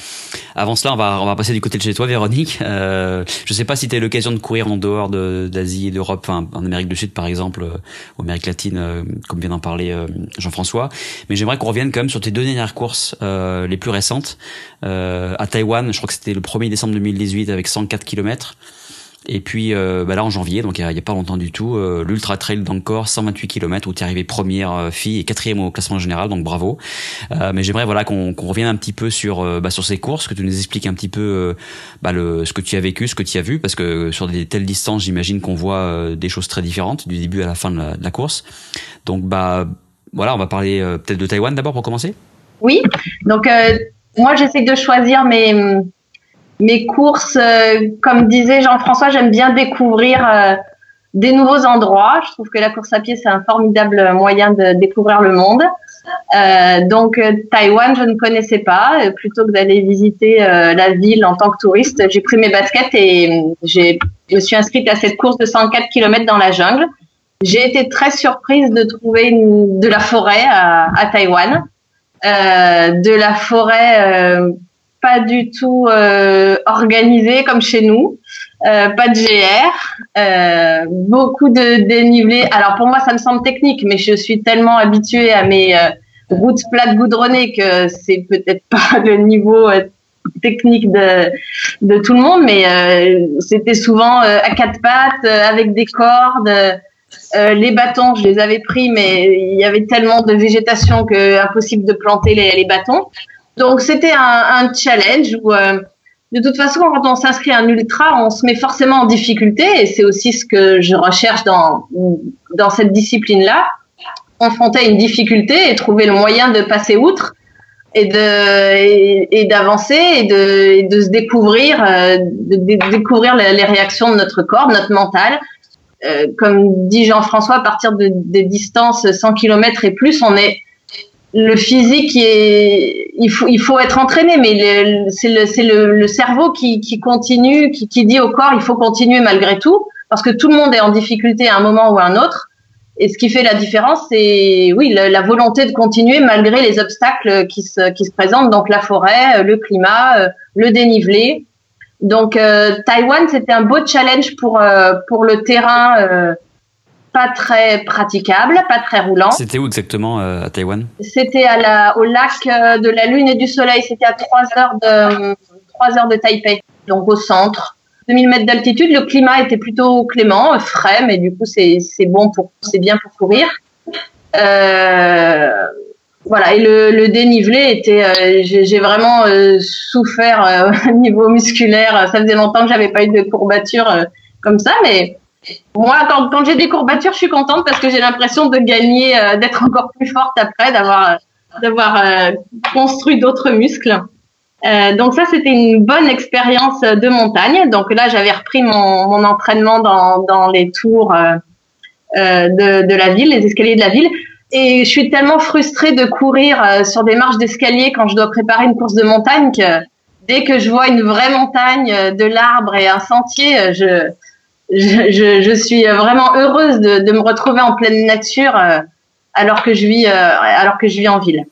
Avant cela, on va on va passer du côté de chez toi, Véronique. Euh, je sais pas si tu as l'occasion de courir en dehors d'Asie et d'Europe, enfin en Amérique du Sud par exemple, euh, ou Amérique latine, euh, comme vient d'en parler Jean-François. Mais j'aimerais qu'on revienne quand même sur tes deux dernières courses les plus récentes à Taïwan. Je crois que c'était le 1er décembre 2018 avec 104 kilomètres. Et puis euh, bah là en janvier, donc il n'y a, pas longtemps du tout, euh, l'Ultra Trail d'Encore, 128 km où tu es arrivé première euh, fille et quatrième au classement général, donc bravo. mais j'aimerais voilà qu'on revienne un petit peu sur bah, sur ces courses, que tu nous expliques un petit peu bah, le, ce que tu as vécu, ce que tu as vu, parce que sur des telles distances, j'imagine qu'on voit des choses très différentes du début à la fin de la, de la course. Donc bah voilà, on va parler peut-être de Taïwan d'abord pour commencer? Oui, donc moi j'essaie de choisir mes mes courses, euh, comme disait Jean-François, j'aime bien découvrir euh, des nouveaux endroits. Je trouve que la course à pied, c'est un formidable moyen de découvrir le monde. Euh, donc Taïwan, je ne connaissais pas. Plutôt que d'aller visiter la ville en tant que touriste, j'ai pris mes baskets et j'ai, je me suis inscrite à cette course de 104 km dans la jungle. j'ai été très surprise de trouver de la forêt à, à Taïwan, euh, de la forêt euh, pas du tout euh, organisée comme chez nous, euh, pas de GR, beaucoup de dénivelé. Alors pour moi, ça me semble technique, mais je suis tellement habituée à mes routes plates goudronnées que c'est peut-être pas le niveau technique de, tout le monde, mais c'était souvent à quatre pattes, avec des cordes. Euh, les bâtons, je les avais pris, mais il y avait tellement de végétation que impossible de planter les, bâtons. Donc c'était un, challenge où, euh, de toute façon, quand on s'inscrit à un ultra, on se met forcément en difficulté, et c'est aussi ce que je recherche dans dans cette discipline-là, confronter à une difficulté et trouver le moyen de passer outre et de et, d'avancer et de, de se découvrir, euh, de, découvrir les réactions de notre corps, notre mental. Euh, comme dit Jean-François, à partir de, des distances 100 km et plus, on est le physique est il faut il faut être entraîné mais c'est le le, le, cerveau qui, qui continue qui, qui dit au corps il faut continuer malgré tout parce que tout le monde est en difficulté à un moment ou à un autre. Et ce qui fait la différence c'est oui la, la, volonté de continuer malgré les obstacles qui se qui se présentent donc la forêt le climat euh, le dénivelé. Donc euh, Taïwan, c'était un beau challenge pour euh, pour le terrain euh, pas très praticable, pas très roulant. C'était où exactement à Taïwan? C'était à la au lac de la Lune et du Soleil. C'était à 3 heures de 3 heures de Taipei, donc au centre. 2000 mètres d'altitude, le climat était plutôt clément, frais, mais du coup c'est c'est bon pour c'est bien pour courir. Euh, voilà, et le, le dénivelé était, euh, j'ai vraiment euh, souffert euh, au niveau musculaire. Ça faisait longtemps que j'avais pas eu de courbature comme ça, mais moi, quand, quand j'ai des courbatures, je suis contente parce que j'ai l'impression de gagner, d'être encore plus forte après, d'avoir d'avoir construit d'autres muscles. donc ça, c'était une bonne expérience de montagne. Donc là, j'avais repris mon, mon entraînement dans, dans les tours de, de la ville, les escaliers de la ville. Et je suis tellement frustrée de courir euh, sur des marches d'escalier quand je dois préparer une course de montagne que dès que je vois une vraie montagne, euh, de l'arbre et un sentier, euh, je, je, suis vraiment heureuse de, de, me retrouver en pleine nature alors que je vis, alors que je vis en ville.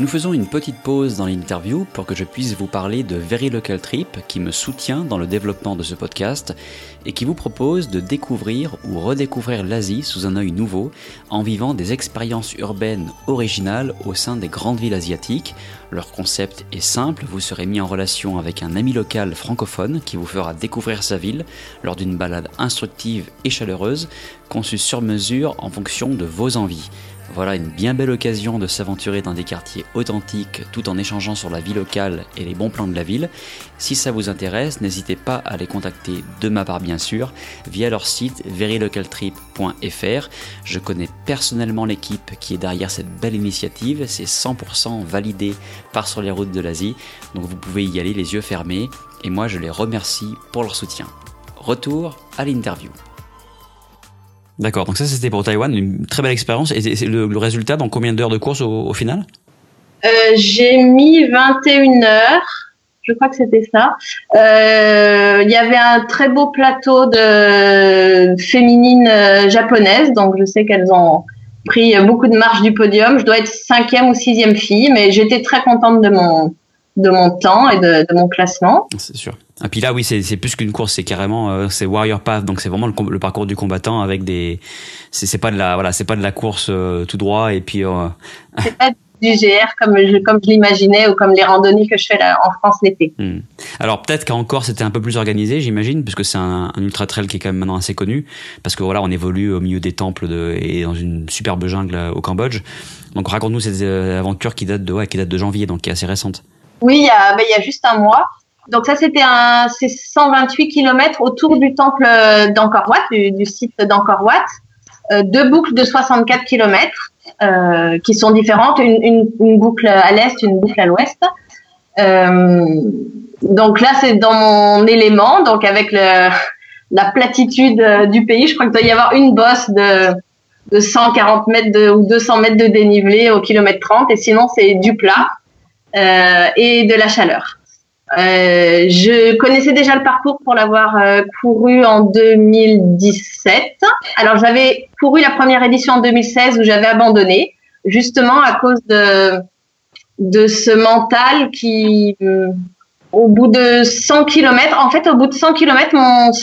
Nous faisons une petite pause dans l'interview pour que je puisse vous parler de Very Local Trip qui me soutient dans le développement de ce podcast et qui vous propose de découvrir ou redécouvrir l'Asie sous un œil nouveau en vivant des expériences urbaines originales au sein des grandes villes asiatiques. Leur concept est simple, vous serez mis en relation avec un ami local francophone qui vous fera découvrir sa ville lors d'une balade instructive et chaleureuse conçue sur mesure en fonction de vos envies. Voilà une bien belle occasion de s'aventurer dans des quartiers authentiques tout en échangeant sur la vie locale et les bons plans de la ville. Si ça vous intéresse, n'hésitez pas à les contacter de ma part bien sûr via leur site verylocaltrip.fr. Je connais personnellement l'équipe qui est derrière cette belle initiative, c'est 100% validé par sur les routes de l'Asie, donc vous pouvez y aller les yeux fermés et moi je les remercie pour leur soutien. Retour à l'interview. D'accord, donc ça c'était pour Taïwan, une très belle expérience. Et c'est le, résultat dans combien d'heures de course au, final? Euh, J'ai mis 21 heures, je crois que c'était ça. Euh, il y avait un très beau plateau de féminines euh, japonaises, donc je sais qu'elles ont pris beaucoup de marge du podium. Je dois être cinquième ou sixième fille, mais j'étais très contente de mon de mon temps et de, de mon classement. C'est sûr. Et puis là, oui, c'est plus qu'une course, c'est carrément euh, c'est Warrior Path, donc c'est vraiment le, parcours du combattant avec des, c'est pas de la voilà, c'est pas de la course euh, tout droit et puis. Euh... C'est pas du GR comme je comme je l'imaginais ou comme les randonnées que je fais là, en France l'été. Hmm. Alors peut-être qu'encore c'était un peu plus organisé, j'imagine, puisque c'est un, un, ultra trail qui est quand même maintenant assez connu, parce que voilà, on évolue au milieu des temples de, et dans une superbe jungle au Cambodge. Donc raconte-nous cette aventure qui date de ouais, qui date de janvier, donc qui est assez récente. Oui, il y a, ben, il y a juste un mois. Donc ça, c'était un, c'est 128 km autour du temple d'Angkor Wat, du, du site d'Angkor Wat, euh, deux boucles de 64 km euh, qui sont différentes, une, une, une, boucle à l'est, une boucle à l'ouest. Euh, donc là, c'est dans mon élément, donc avec le, la platitude euh, du pays. Je crois qu'il doit y avoir une bosse de, de 140 mètres de, ou 200 mètres de dénivelé au kilomètre 30, et sinon c'est du plat euh, et de la chaleur. Euh, je connaissais déjà le parcours pour l'avoir euh, couru en 2017. Alors j'avais couru la première édition en 2016 où j'avais abandonné, justement à cause de ce mental qui, euh, au bout de 100 km, en fait au bout de 100 km,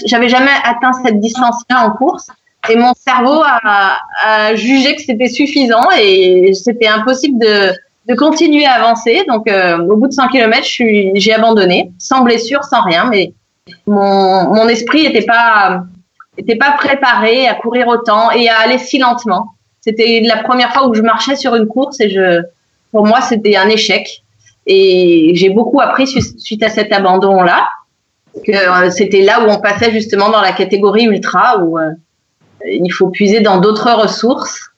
j'avais jamais atteint cette distance-là en course et mon cerveau a jugé que c'était suffisant et c'était impossible de de continuer à avancer. Donc, euh, au bout de 100 km, j'ai abandonné, sans blessure, sans rien, mais mon, mon esprit n'était pas, était pas préparé à courir autant et à aller si lentement. C'était la première fois où je marchais sur une course et je, pour moi, c'était un échec. Et j'ai beaucoup appris suite à cet abandon-là, que euh, c'était là où on passait justement dans la catégorie ultra, où euh, il faut puiser dans d'autres ressources.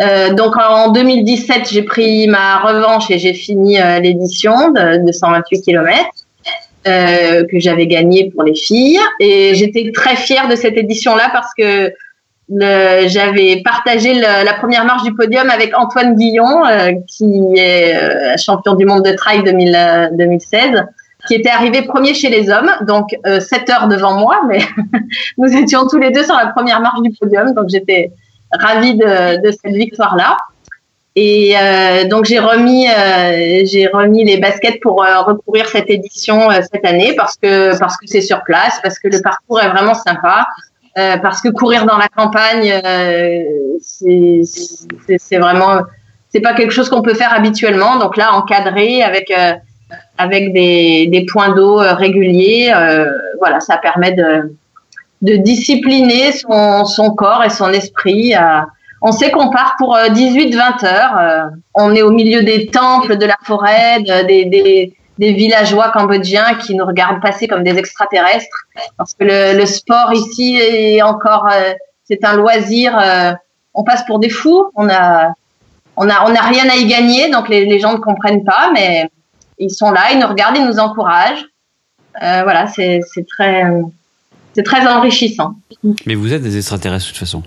Euh, donc en 2017, j'ai pris ma revanche et j'ai fini euh, l'édition de, de, 128 km euh, que j'avais gagnée pour les filles. Et j'étais très fière de cette édition-là parce que j'avais partagé le, la première marche du podium avec Antoine Guillon, euh, qui est euh, champion du monde de trail 2000, 2016 qui était arrivé premier chez les hommes, donc euh, 7 heures devant moi, mais nous étions tous les deux sur la première marche du podium, donc j'étais ravie de, de cette victoire-là. Et euh, donc j'ai remis euh, j'ai remis les baskets pour euh, recourir cette édition euh, cette année parce que parce que c'est sur place, parce que le parcours est vraiment sympa, euh, parce que courir dans la campagne euh, c'est vraiment c'est pas quelque chose qu'on peut faire habituellement. Donc là encadré avec avec des, des points d'eau réguliers, voilà ça permet de de discipliner son, son, corps et son esprit. on sait qu'on part pour 18-20 euh, heures. Euh, on est au milieu des temples, de la forêt, des, des, des, villageois cambodgiens qui nous regardent passer comme des extraterrestres. Parce que le, le sport ici est encore, euh, c'est un loisir. on passe pour des fous. On a, on a, on a rien à y gagner, donc les, les gens ne comprennent pas, mais ils sont là, ils nous regardent, ils nous encouragent. voilà, c'est très c'est très enrichissant. Mais vous êtes des extraterrestres de toute façon.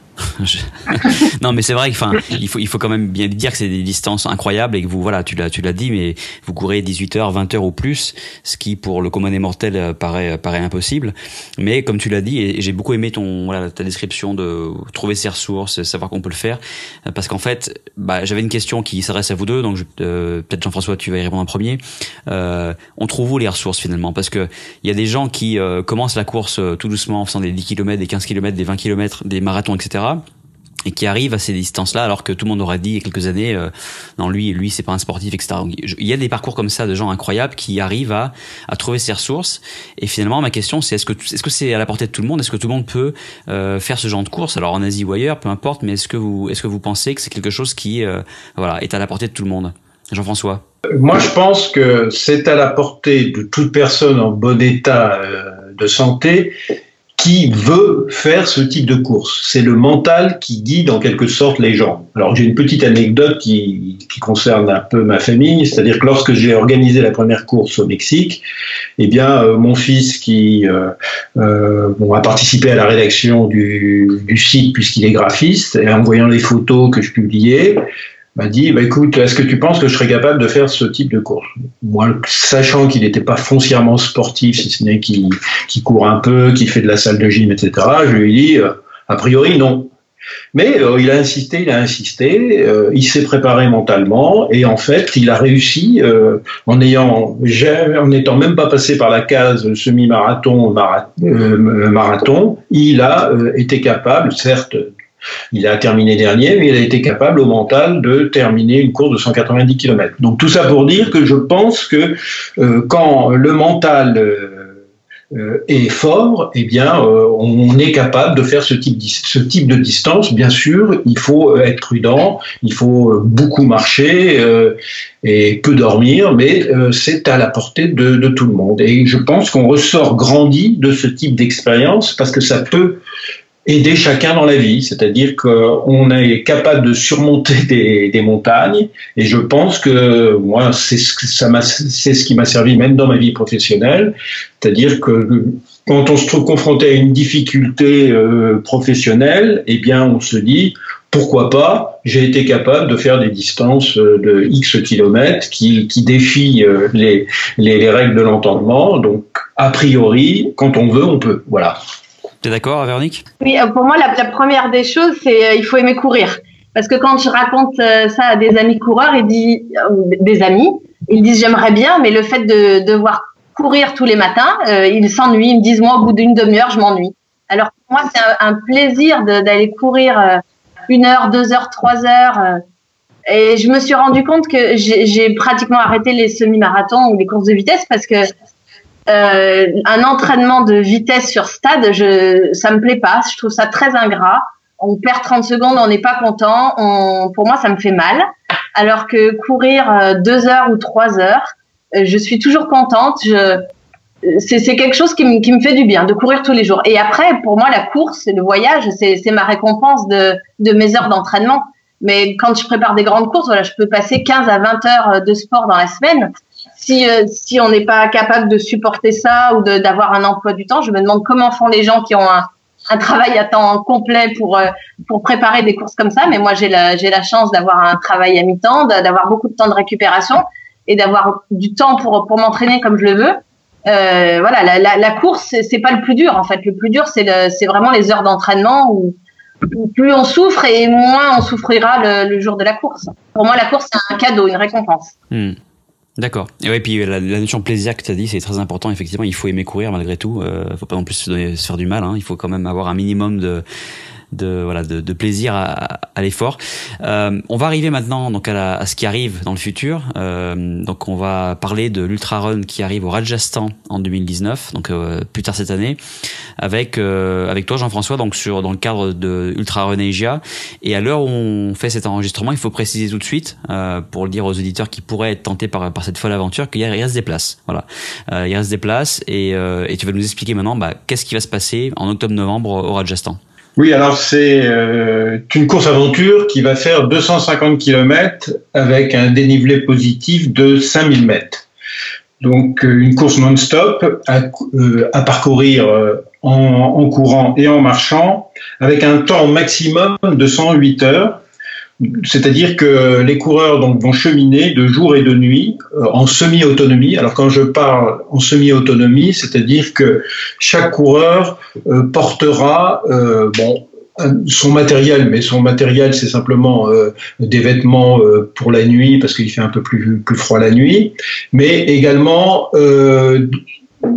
non, mais c'est vrai qu'il il faut, il faut quand même bien dire que c'est des distances incroyables et que vous, voilà, tu l'as, tu l'as dit, mais vous courez 18 heures, 20 heures ou plus, ce qui pour le commun des mortels euh, paraît, paraît impossible. Mais comme tu l'as dit, et j'ai beaucoup aimé ton, voilà, ta description de trouver ses ressources, savoir qu'on peut le faire, euh, parce qu'en fait, bah, j'avais une question qui s'adresse à vous deux, donc euh, peut-être Jean-François, tu vas y répondre en premier. Euh, on trouve où les ressources finalement? Parce que il y a des gens qui commencent la course tout doucement en faisant des 10 km, des 15 km, des 20 km, des marathons, etc. Et qui arrive à ces distances-là, alors que tout le monde aurait dit il y a quelques années, euh, non lui, lui c'est pas un sportif, etc. il y a des parcours comme ça de gens incroyables qui arrivent à, à trouver ces ressources. Et finalement, ma question, c'est est-ce que est-ce que c'est à la portée de tout le monde? Est-ce que tout le monde peut euh, faire ce genre de course? Alors en Asie ou ailleurs, peu importe. Mais est-ce que vous est-ce que vous pensez que c'est quelque chose qui euh, voilà est à la portée de tout le monde? Jean-François. Moi, je pense que c'est à la portée de toute personne en bon état de santé qui veut faire ce type de course. C'est le mental qui guide en quelque sorte les gens. Alors j'ai une petite anecdote qui, qui, concerne un peu ma famille, c'est-à-dire que lorsque j'ai organisé la première course au Mexique, eh bien euh, mon fils qui euh, euh, bon, a participé à la rédaction du, du site puisqu'il est graphiste, et en voyant les photos que je publiais, m'a dit bah, écoute, est-ce que tu penses que je serais capable de faire ce type de course? Moi, sachant qu'il n'était pas foncièrement sportif, si ce n'est qu'il court un peu, qu'il fait de la salle de gym, etc., je lui ai dit euh, a priori, non. Mais euh, il a insisté, il a insisté, euh, il s'est préparé mentalement et en fait, il a réussi en ayant, en n'étant même pas passé par la case semi-marathon, marathon, il a été capable, certes, il a terminé dernier, mais il a été capable au mental de terminer une course de 190 km. Donc tout ça pour dire que je pense que euh, quand le mental euh, est fort, eh bien, euh, on est capable de faire ce type, ce type de distance. Bien sûr, il faut être prudent, il faut beaucoup marcher et peu dormir, mais c'est à la portée de, de, tout le monde. Et je pense qu'on ressort grandi de ce type d'expérience parce que ça peut aider chacun dans la vie, c'est-à-dire qu'on est capable de surmonter des, montagnes, et je pense que moi, c'est ce, qui m'a servi même dans ma vie professionnelle, c'est-à-dire que quand on se trouve confronté à une difficulté euh, professionnelle, eh bien, on se dit, pourquoi pas, j'ai été capable de faire des distances de X kilomètres qui, défient les, les règles de l'entendement. Donc, a priori, quand on veut, on peut. Voilà. Tu es d'accord, Véronique? Oui, pour moi, la, première des choses, c'est il faut aimer courir. Parce que quand je raconte ça à des amis coureurs, ils disent, des amis, ils disent j'aimerais bien, mais le fait de devoir courir tous les matins, euh, ils s'ennuient. Ils me disent moi au bout d'une demi-heure, je m'ennuie. Alors pour moi, c'est un, plaisir d'aller courir euh, une heure, deux heures, trois heures. Euh. et je me suis rendu compte que j'ai pratiquement arrêté les semi-marathons ou les courses de vitesse parce que euh, un entraînement de vitesse sur stade, je, ça me plaît pas. Je trouve ça très ingrat. On perd 30 secondes, on n'est pas content. On, pour moi, ça me fait mal. Alors que courir deux heures ou trois heures, euh, je suis toujours contente. C'est quelque chose qui me, qui me fait du bien de courir tous les jours. Et après, pour moi, la course, le voyage, c'est ma récompense de, de mes heures d'entraînement. Mais quand je prépare des grandes courses, voilà, je peux passer 15 à 20 heures de sport dans la semaine. Si, euh, si on n'est pas capable de supporter ça ou d'avoir un emploi du temps, je me demande comment font les gens qui ont un, un travail à temps complet pour euh, pour préparer des courses comme ça. Mais moi, j'ai la j'ai la chance d'avoir un travail à mi-temps, d'avoir beaucoup de temps de récupération et d'avoir du temps pour, pour m'entraîner comme je le veux. Euh, voilà, la, la, la course, c'est pas le plus dur en fait. Le plus dur, c'est vraiment les heures d'entraînement où, plus on souffre et moins on souffrira le, le, jour de la course. Pour moi, la course, c'est un cadeau, une récompense. Hmm. D'accord. Et ouais, puis la, la notion plaisir que tu as dit, c'est très important. Effectivement, il faut aimer courir malgré tout. Euh, faut pas non plus se, se faire du mal. Hein. Il faut quand même avoir un minimum de de voilà de, de plaisir à, à l'effort. Euh, on va arriver maintenant donc à, la, à, ce qui arrive dans le futur. Euh, donc on va parler de l'ultra run qui arrive au Rajasthan en 2019, donc euh, plus tard cette année, avec euh, avec toi Jean-François donc sur dans le cadre de Ultra Run Asia. Et à l'heure où on fait cet enregistrement, il faut préciser tout de suite euh, pour le dire aux auditeurs qui pourraient être tentés par par cette folle aventure qu'il reste des places. Voilà, il reste des places et, et tu vas nous expliquer maintenant bah, qu'est-ce qui va se passer en octobre-novembre au Rajasthan. Oui, alors c'est euh, une course aventure qui va faire 250 km avec un dénivelé positif de 5000 mètres. Donc euh, une course non-stop à, euh, parcourir en, courant et en marchant avec un temps maximum de 108 heures c'est-à-dire que les coureurs donc, vont cheminer de jour et de nuit euh, en semi-autonomie. Alors quand je parle en semi-autonomie, c'est-à-dire que chaque coureur euh, portera euh, bon, son matériel, mais son matériel c'est simplement euh, des vêtements euh, pour la nuit parce qu'il fait un peu plus, plus froid la nuit, mais également euh,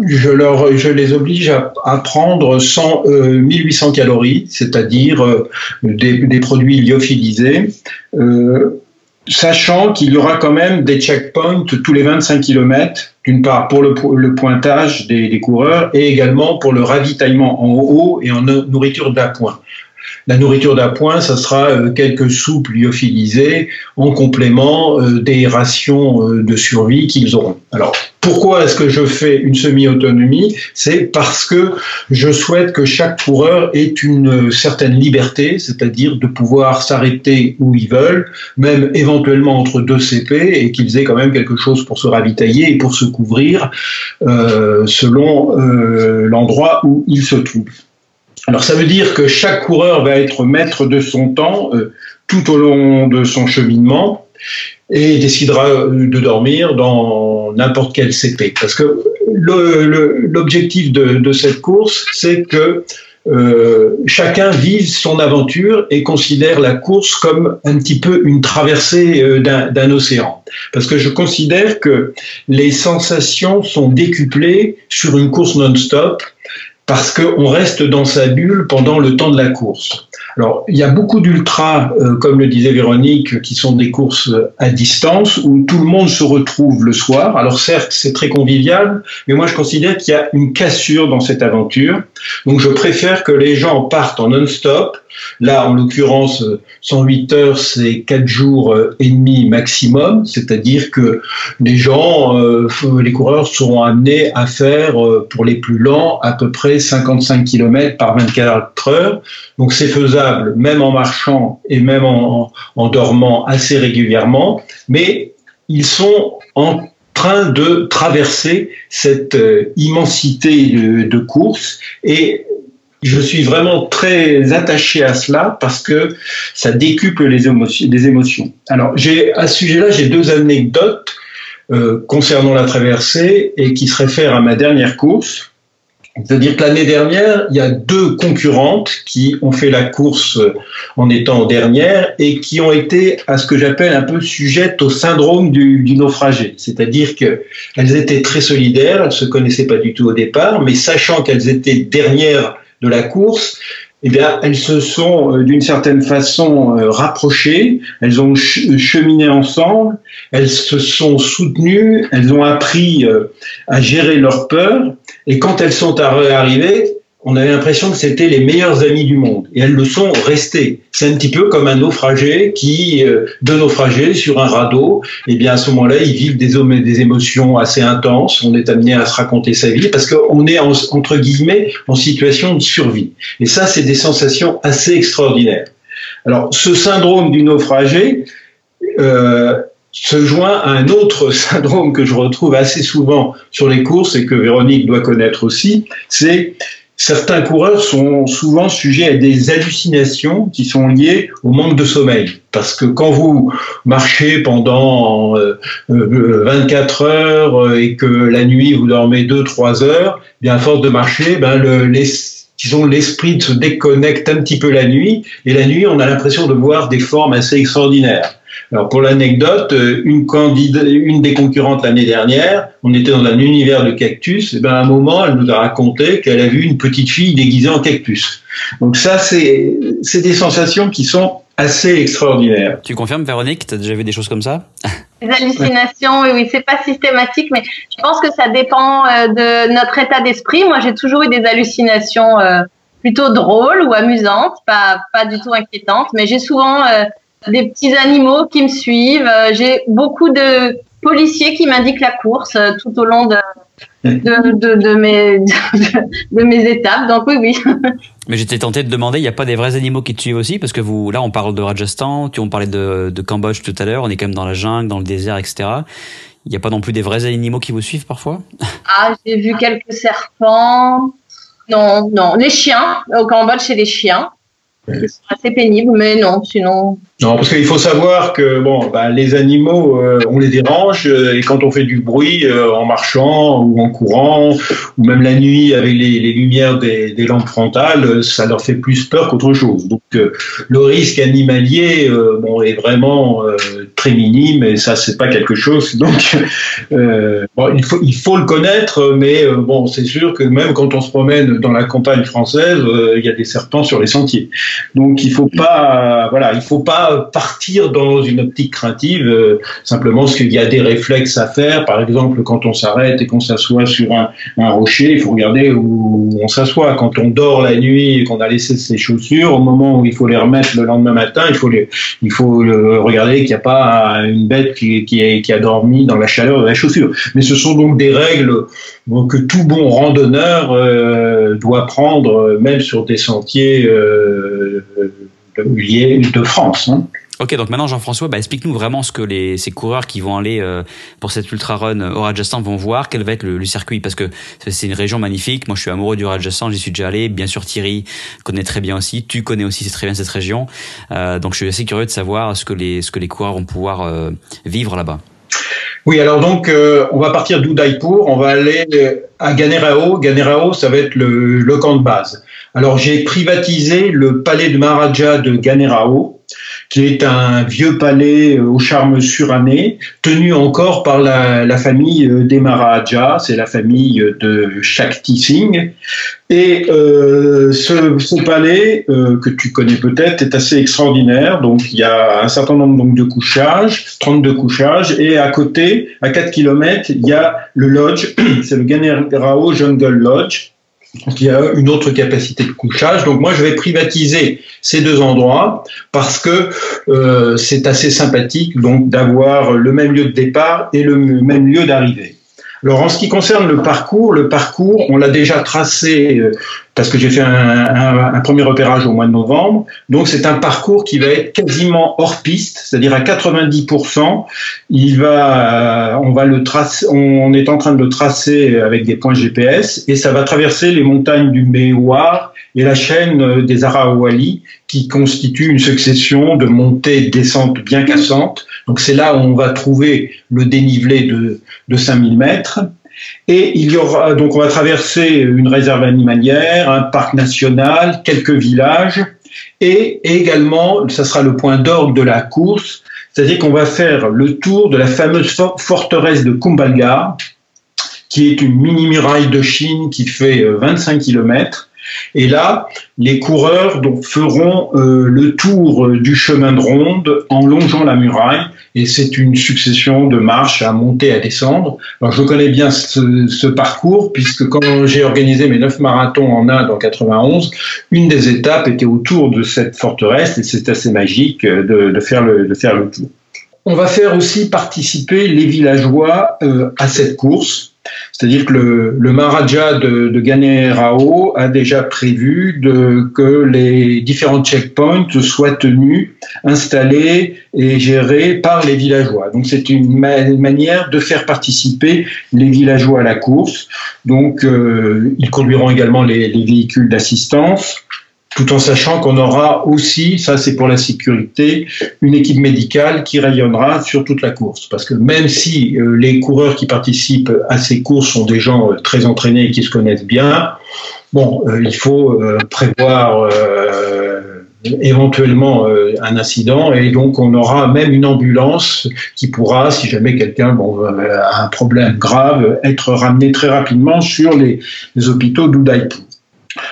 je, leur, je les oblige à, prendre 100, euh, 1800 calories, c'est-à-dire euh, des, produits lyophilisés, euh, sachant qu'il y aura quand même des checkpoints tous les 25 km, d'une part pour le, le pointage des, des, coureurs et également pour le ravitaillement en eau et en nourriture d'appoint. La nourriture d'appoint, ça sera euh, quelques soupes lyophilisées en complément euh, des rations euh, de survie qu'ils auront. Alors, pourquoi est-ce que je fais une semi-autonomie? C'est parce que je souhaite que chaque coureur ait une certaine liberté, c'est-à-dire de pouvoir s'arrêter où ils veulent, même éventuellement entre deux CP, et qu'ils aient quand même quelque chose pour se ravitailler et pour se couvrir selon l'endroit où ils se trouvent. Alors ça veut dire que chaque coureur va être maître de son temps euh, tout au long de son cheminement et décidera de dormir dans n'importe quel CP. Parce que l'objectif de, de, cette course, c'est que euh, chacun vise son aventure et considère la course comme un petit peu une traversée euh, d'un océan. Parce que je considère que les sensations sont décuplées sur une course non-stop parce qu'on reste dans sa bulle pendant le temps de la course. Alors, il y a beaucoup d'ultras, euh, comme le disait Véronique, qui sont des courses à distance où tout le monde se retrouve le soir. Alors certes, c'est très convivial, mais moi je considère qu'il y a une cassure dans cette aventure. Donc je préfère que les gens partent en non-stop. Là, en l'occurrence, 108 heures, c'est 4 jours et demi maximum, c'est-à-dire que les gens, euh, les coureurs seront amenés à faire, euh, pour les plus lents, à peu près 55 km par 24 heures. Donc c'est faisable même en marchant et même en, dormant assez régulièrement, mais ils sont en train de traverser cette euh, immensité de, de course et je suis vraiment très attaché à cela parce que ça décuple les émotions. Alors, j'ai à ce sujet-là, j'ai deux anecdotes euh, concernant la traversée et qui se réfèrent à ma dernière course. C'est-à-dire que l'année dernière, il y a deux concurrentes qui ont fait la course en étant dernière et qui ont été à ce que j'appelle un peu sujettes au syndrome du, du naufragé. C'est-à-dire qu'elles étaient très solidaires, elles se connaissaient pas du tout au départ, mais sachant qu'elles étaient dernières de la course, eh bien, elles se sont euh, d'une certaine façon euh, rapprochées, elles ont cheminé ensemble, elles se sont soutenues, elles ont appris euh, à gérer leur peur, et quand elles sont arrivées, on avait l'impression que c'était les meilleurs amis du monde. Et elles le sont restées. C'est un petit peu comme un naufragé qui, euh, deux naufragés sur un radeau, et eh bien à ce moment-là, ils vivent des, des émotions assez intenses. On est amené à se raconter sa vie parce qu'on est entre guillemets en situation de survie. Et ça, c'est des sensations assez extraordinaires. Alors, ce syndrome du naufragé euh, se joint à un autre syndrome que je retrouve assez souvent sur les courses et que Véronique doit connaître aussi, c'est certains coureurs sont souvent sujets à des hallucinations qui sont liées au manque de sommeil. Parce que quand vous marchez pendant 24 euh, heures euh, et que la nuit vous dormez 2-3 heures, bien à force de marcher, ben le, l'esprit se déconnecte un petit peu la nuit, et la nuit, on a l'impression de voir des formes assez extraordinaires. Alors pour l'anecdote, euh, une, une des concurrentes l'année dernière, on était dans un univers de cactus, et ben à un moment, elle nous a raconté qu'elle a vu une petite fille déguisée en cactus. Donc ça, c'est des sensations qui sont assez extraordinaires. Tu confirmes, Véronique, tu as déjà vu des choses comme ça? Des hallucinations, oui, oui, c'est pas systématique, mais je pense que ça dépend euh, de notre état d'esprit. Moi, j'ai toujours eu des hallucinations euh, plutôt drôles ou amusantes, pas, pas du tout inquiétantes, mais j'ai souvent des petits animaux qui me suivent. Euh, j'ai beaucoup de policiers qui m'indiquent la course euh, tout au long de, de, de, mes, de, mes étapes. Donc oui, oui. Mais j'étais tenté de demander, il n'y a pas des vrais animaux qui te suivent aussi? Parce que vous, là, on parle de Rajasthan, tu on parlait de, de Cambodge tout à l'heure, on est quand même dans la jungle, dans le désert, etc. Il n'y a pas non plus des vrais animaux qui vous suivent parfois? Ah, j'ai vu quelques serpents. Non, non. Les chiens. Au Cambodge, c'est les chiens. Ils sont assez pénibles, mais non, sinon. Non, parce qu'il faut savoir que bon, bah, les animaux, euh, on les dérange euh, et quand on fait du bruit euh, en marchant ou en courant ou même la nuit avec les, lumières des, lampes frontales, ça leur fait plus peur qu'autre chose. Donc le risque animalier, bon, est vraiment très minime et ça c'est pas quelque chose. Donc il faut il faut le connaître, mais bon, c'est sûr que même quand on se promène dans la campagne française, il y a des serpents sur les sentiers. Donc il faut pas, voilà, il faut pas partir dans une optique craintive euh, simplement parce qu'il y a des réflexes à faire. Par exemple, quand on s'arrête et qu'on s'assoit sur un, rocher, il faut regarder où on s'assoit. Quand on dort la nuit et qu'on a laissé ses chaussures, au moment où il faut les remettre le lendemain matin, il faut les, il faut regarder qu'il n'y a pas une bête qui, a dormi dans la chaleur de la chaussure. Mais ce sont donc des règles que tout bon randonneur euh, doit prendre, même sur des sentiers euh, de France. Hein. Ok, donc maintenant Jean-François, bah, explique-nous vraiment ce que les, ces coureurs qui vont aller euh, pour cette ultra run au Rajasthan vont voir, quel va être le, circuit, parce que c'est une région magnifique. Moi, je suis amoureux du Rajasthan, j'y suis déjà allé. Bien sûr, Thierry connaît très bien aussi. Tu connais aussi très bien cette région, donc je suis assez curieux de savoir ce que les ce que les coureurs vont pouvoir vivre là-bas. Oui, alors donc on va partir d'Udaipur, on va aller à Ganerao. Ganerao, ça va être le, le camp de base. Alors j'ai privatisé le palais de Maharaja de Ganerao, qui est un vieux palais euh, au charme suranné, tenu encore par la, famille euh, des Maharajas, c'est la famille de Shakti Singh. Et euh, ce, palais, que tu connais peut-être, est assez extraordinaire. Donc il y a un certain nombre donc, de couchages, 32 couchages, et à côté, à 4 km, il y a le lodge, c'est le Ganerao Jungle Lodge, il y a une autre capacité de couchage. Donc moi, je vais privatiser ces deux endroits parce que euh, c'est assez sympathique donc d'avoir le même lieu de départ et le même lieu d'arrivée. Alors en ce qui concerne le parcours, le parcours, on l'a déjà tracé euh, parce que j'ai fait un, premier repérage au mois de novembre. Donc c'est un parcours qui va être quasiment hors piste, c'est-à-dire à 90%. Il va, on va le tracer, on est en train de le tracer avec des points GPS et ça va traverser les montagnes du Méouar et la chaîne des Araouali qui constitue une succession de montées et de descentes bien cassantes. Donc c'est là où on va trouver le dénivelé de, de 5000 mètres. Et il y aura donc on va traverser une réserve animalière, un parc national, quelques villages, et également, ça sera le point d'orgue de la course, c'est-à-dire qu'on va faire le tour de la fameuse forteresse de Kumbalgar, qui est une mini muraille de Chine qui fait 25 euh, km et là, les coureurs feront euh, le tour euh, du chemin de ronde en longeant la muraille. Et c'est une succession de marches à monter, à descendre. Alors je connais bien ce, parcours puisque quand j'ai organisé mes neuf marathons en Inde en 91, une des étapes était autour de cette forteresse et c'est assez magique euh, de, faire le, de faire le tour. On va faire aussi participer les villageois à cette course. C'est-à-dire que le, le Maharaja de, de Rao a déjà prévu de, que les différents checkpoints soient tenus, installés et gérés par les villageois. Donc c'est une manière de faire participer les villageois à la course. Donc euh, ils conduiront également les véhicules d'assistance tout en sachant qu'on aura aussi, ça c'est pour la sécurité, une équipe médicale qui rayonnera sur toute la course. Parce que même si euh, les coureurs qui participent à ces courses sont des gens euh, très entraînés et qui se connaissent bien, bon, euh, il faut prévoir éventuellement un incident et donc on aura même une ambulance qui pourra, si jamais quelqu'un bon, a un problème grave, être ramené très rapidement sur les, hôpitaux d'Udaipur.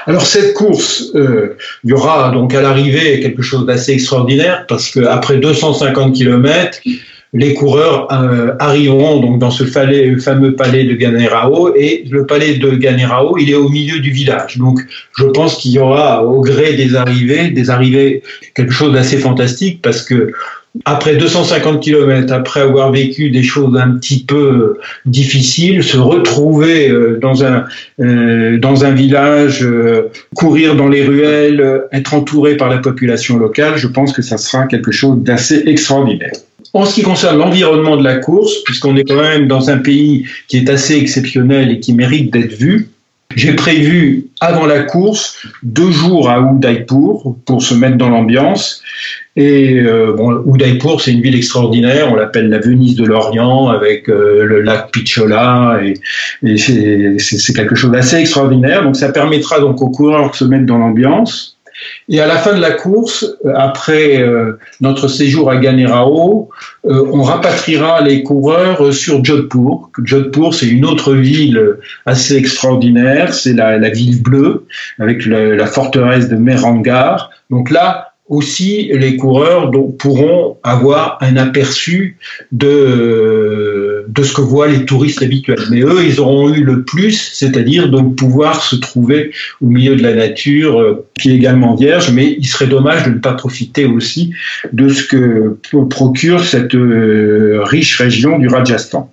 Alors cette course, euh, il y aura donc à l'arrivée quelque chose d'assez extraordinaire parce qu'après 250 km, les coureurs euh, arriveront donc dans ce fameux palais de Ganerao et le palais de Ganerao, il est au milieu du village. Donc je pense qu'il y aura au gré des arrivées, des arrivées quelque chose d'assez fantastique parce que après 250 km, après avoir vécu des choses un petit peu euh, difficiles, se retrouver euh, dans un euh, dans un village, courir dans les ruelles, être entouré par la population locale, je pense que ça sera quelque chose d'assez extraordinaire. En ce qui concerne l'environnement de la course, puisqu'on est quand même dans un pays qui est assez exceptionnel et qui mérite d'être vu, j'ai prévu avant la course deux jours à Udaipur pour se mettre dans l'ambiance. Et euh, bon, Udaipur, c'est une ville extraordinaire. On l'appelle la Venise de l'Orient avec euh, le lac Pichola et, et c'est quelque chose d'assez extraordinaire. Donc ça permettra donc aux coureurs de se mettre dans l'ambiance. Et à la fin de la course, euh, après euh, notre séjour à Ganerao, euh, on rapatriera les coureurs sur Jodhpur. Jodhpur, c'est une autre ville assez extraordinaire, c'est la, ville bleue, avec la, forteresse de Merangar. Donc là, aussi les coureurs pourront avoir un aperçu de, ce que voient les touristes habituels. Mais eux, ils auront eu le plus, c'est-à-dire de pouvoir se trouver au milieu de la nature euh, qui est également vierge, mais il serait dommage de ne pas profiter aussi de ce que procure cette euh, riche région du Rajasthan.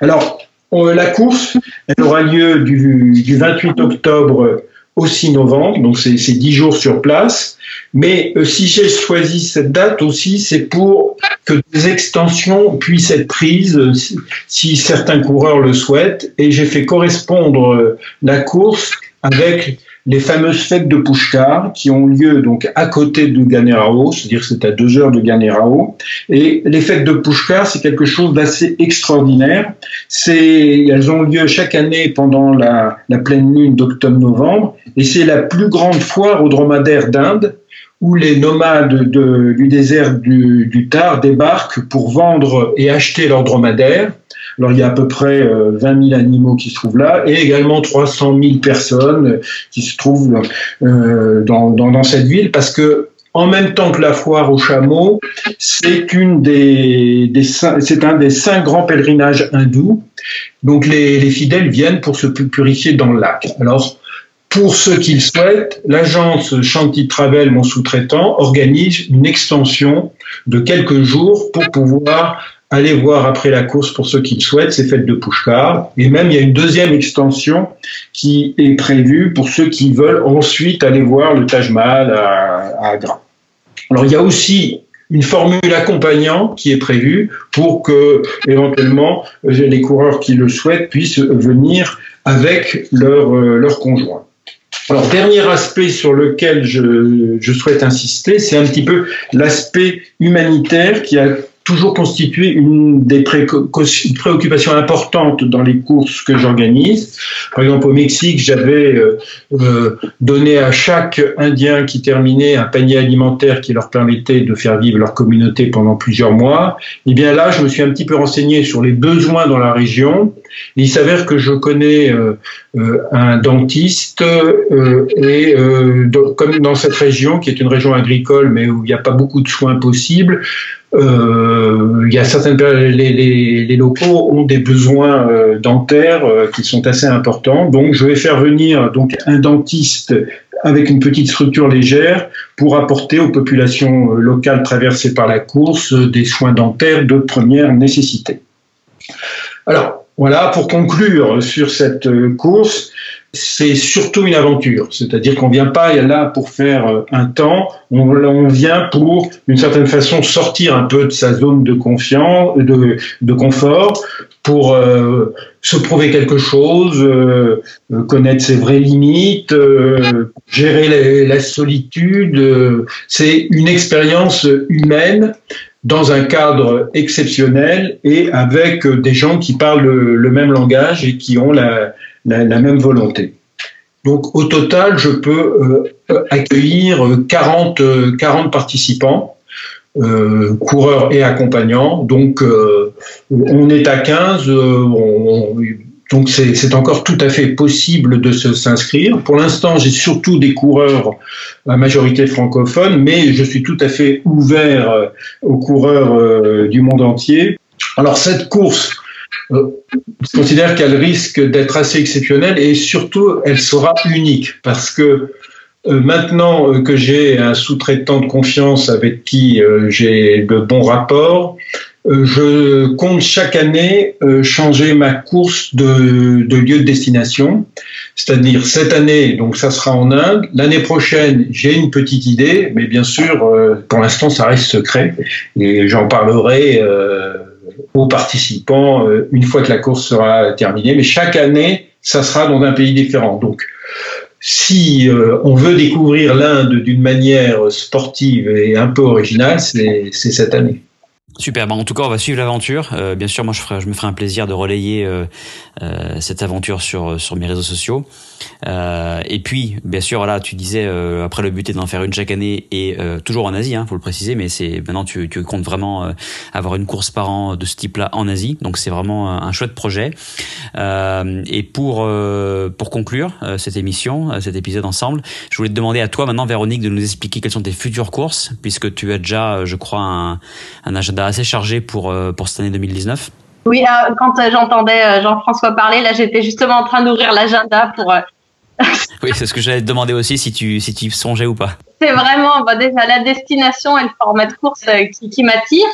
Alors, la course, elle aura lieu du, du 28 octobre au 6 novembre, donc c'est 10 jours sur place. Mais euh, si j'ai choisi cette date aussi, c'est pour que des extensions puissent être prises euh, si, certains coureurs le souhaitent. Et j'ai fait correspondre euh, la course avec les fameuses fêtes de Pushkar qui ont lieu donc à côté de Ganerao, c'est-à-dire c'est à deux heures de Ganerao. Et les fêtes de Pushkar, c'est quelque chose d'assez extraordinaire. C'est, elles ont lieu chaque année pendant la, la pleine lune d'octobre-novembre, et c'est la plus grande foire aux dromadaires d'Inde où les nomades du désert du, du Tar débarquent pour vendre et acheter leurs dromadaires. Alors il y a à peu près 20 euh, 000 animaux qui se trouvent là et également 300 000 personnes qui se trouvent euh, dans, cette ville parce que en même temps que la foire aux chameaux, c'est un des cinq grands pèlerinages hindous. Donc les, les fidèles viennent pour se purifier dans le lac. Alors pour ceux qui le souhaitent, l'agence Shanti Travel, mon sous-traitant, organise une extension de quelques jours pour pouvoir aller voir après la course pour ceux qui le souhaitent, c'est fête de Pushkar. Et même, il y a une deuxième extension qui est prévue pour ceux qui veulent ensuite aller voir le Taj Mahal à, à Agra. Alors, il y a aussi une formule accompagnant qui est prévue pour que, éventuellement, les coureurs qui le souhaitent puissent venir avec leur, euh, leur conjoint. Alors, dernier aspect sur lequel je, je souhaite insister, c'est un petit peu l'aspect humanitaire qui a toujours constitué une des préoccupations importantes dans les courses que j'organise. Par exemple, au Mexique, j'avais euh, euh, donné à chaque Indien qui terminait un panier alimentaire qui leur permettait de faire vivre leur communauté pendant plusieurs mois. Et eh bien là, je me suis un petit peu renseigné sur les besoins dans la région. Il s'avère que je connais euh, un dentiste et comme dans cette région, qui est une région agricole, mais où il n'y a pas beaucoup de soins possibles, euh, il y a certaines les, les, locaux ont des besoins euh, dentaires euh, qui sont assez importants. Donc, je vais faire venir donc un dentiste avec une petite structure légère pour apporter aux populations locales traversées par la course des soins dentaires de première nécessité. Alors, voilà, pour conclure sur cette course, c'est surtout une aventure. C'est-à-dire qu'on vient pas là pour faire euh, un temps, on, vient pour, d'une certaine façon, sortir un peu de sa zone de confiance, de, de confort, pour euh, se prouver quelque chose, euh, connaître ses vraies limites, gérer la, solitude. c'est une expérience humaine dans un cadre exceptionnel et avec des gens qui parlent le même langage et qui ont la, même volonté. Donc au total, je peux euh, accueillir 40, 40 participants, euh, coureurs et accompagnants. Donc euh, on est à 15. Donc c'est encore tout à fait possible de s'inscrire. Pour l'instant, j'ai surtout des coureurs à majorité francophone, mais je suis tout à fait ouvert aux coureurs du monde entier. Alors cette course, euh, je considère qu'elle risque d'être assez exceptionnelle et surtout elle sera unique parce que euh, maintenant euh, que j'ai un sous-traitant de confiance avec qui j'ai de bons rapports, je compte chaque année changer ma course de, de lieu de destination. C'est-à-dire cette année, donc ça sera en Inde. L'année prochaine, j'ai une petite idée, mais bien sûr, pour l'instant, ça reste secret et j'en parlerai aux participants euh, une fois que la course sera terminée. Mais chaque année, ça sera dans un pays différent. Donc, si euh, on veut découvrir l'Inde d'une manière sportive et un peu originale, c'est cette année. Super, en tout cas on va suivre l'aventure. Euh, bien sûr, moi je, ferai, je me ferai un plaisir de relayer euh, euh, cette aventure sur sur mes réseaux sociaux. et puis, bien sûr, voilà, tu disais après le but est d'en faire une chaque année et toujours en Asie, hein, faut le préciser, mais c'est maintenant tu, tu comptes vraiment avoir une course par an de ce type-là en Asie, donc c'est vraiment un, chouette projet. et pour pour conclure cette émission, cet épisode ensemble, je voulais te demander à toi maintenant, Véronique, de nous expliquer quelles sont tes futures courses, puisque tu as déjà, je crois, un, un agenda assez chargé pour, euh, pour cette année 2019 Oui, euh, quand euh, j'entendais Jean-François parler, là j'étais justement en train d'ouvrir l'agenda pour... oui, c'est ce que j'allais te demander aussi, si tu, si tu songeais ou pas. C'est vraiment, bah, déjà la destination et le format de course qui, qui m'attire.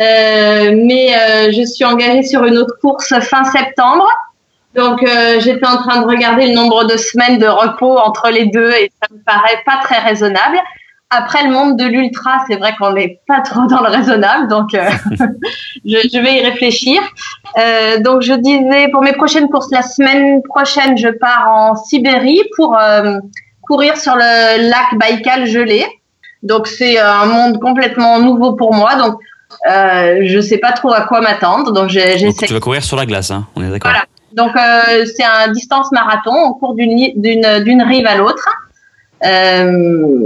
mais je suis engagée sur une autre course fin septembre. Donc j'étais en train de regarder le nombre de semaines de repos entre les deux et ça me paraît pas très raisonnable. Après le monde de l'ultra, c'est vrai qu'on n'est pas trop dans le raisonnable, donc euh, je, je, vais y réfléchir. Euh, donc je disais pour mes prochaines courses, la semaine prochaine, je pars en Sibérie pour euh, courir sur le lac Baïkal gelé. Donc c'est un monde complètement nouveau pour moi. Donc euh, je sais pas trop à quoi m'attendre. Donc j'essaie. Tu vas courir sur la glace, hein On est d'accord. Voilà. Donc euh, c'est un distance marathon. On court d'une d'une rive à l'autre. Euh,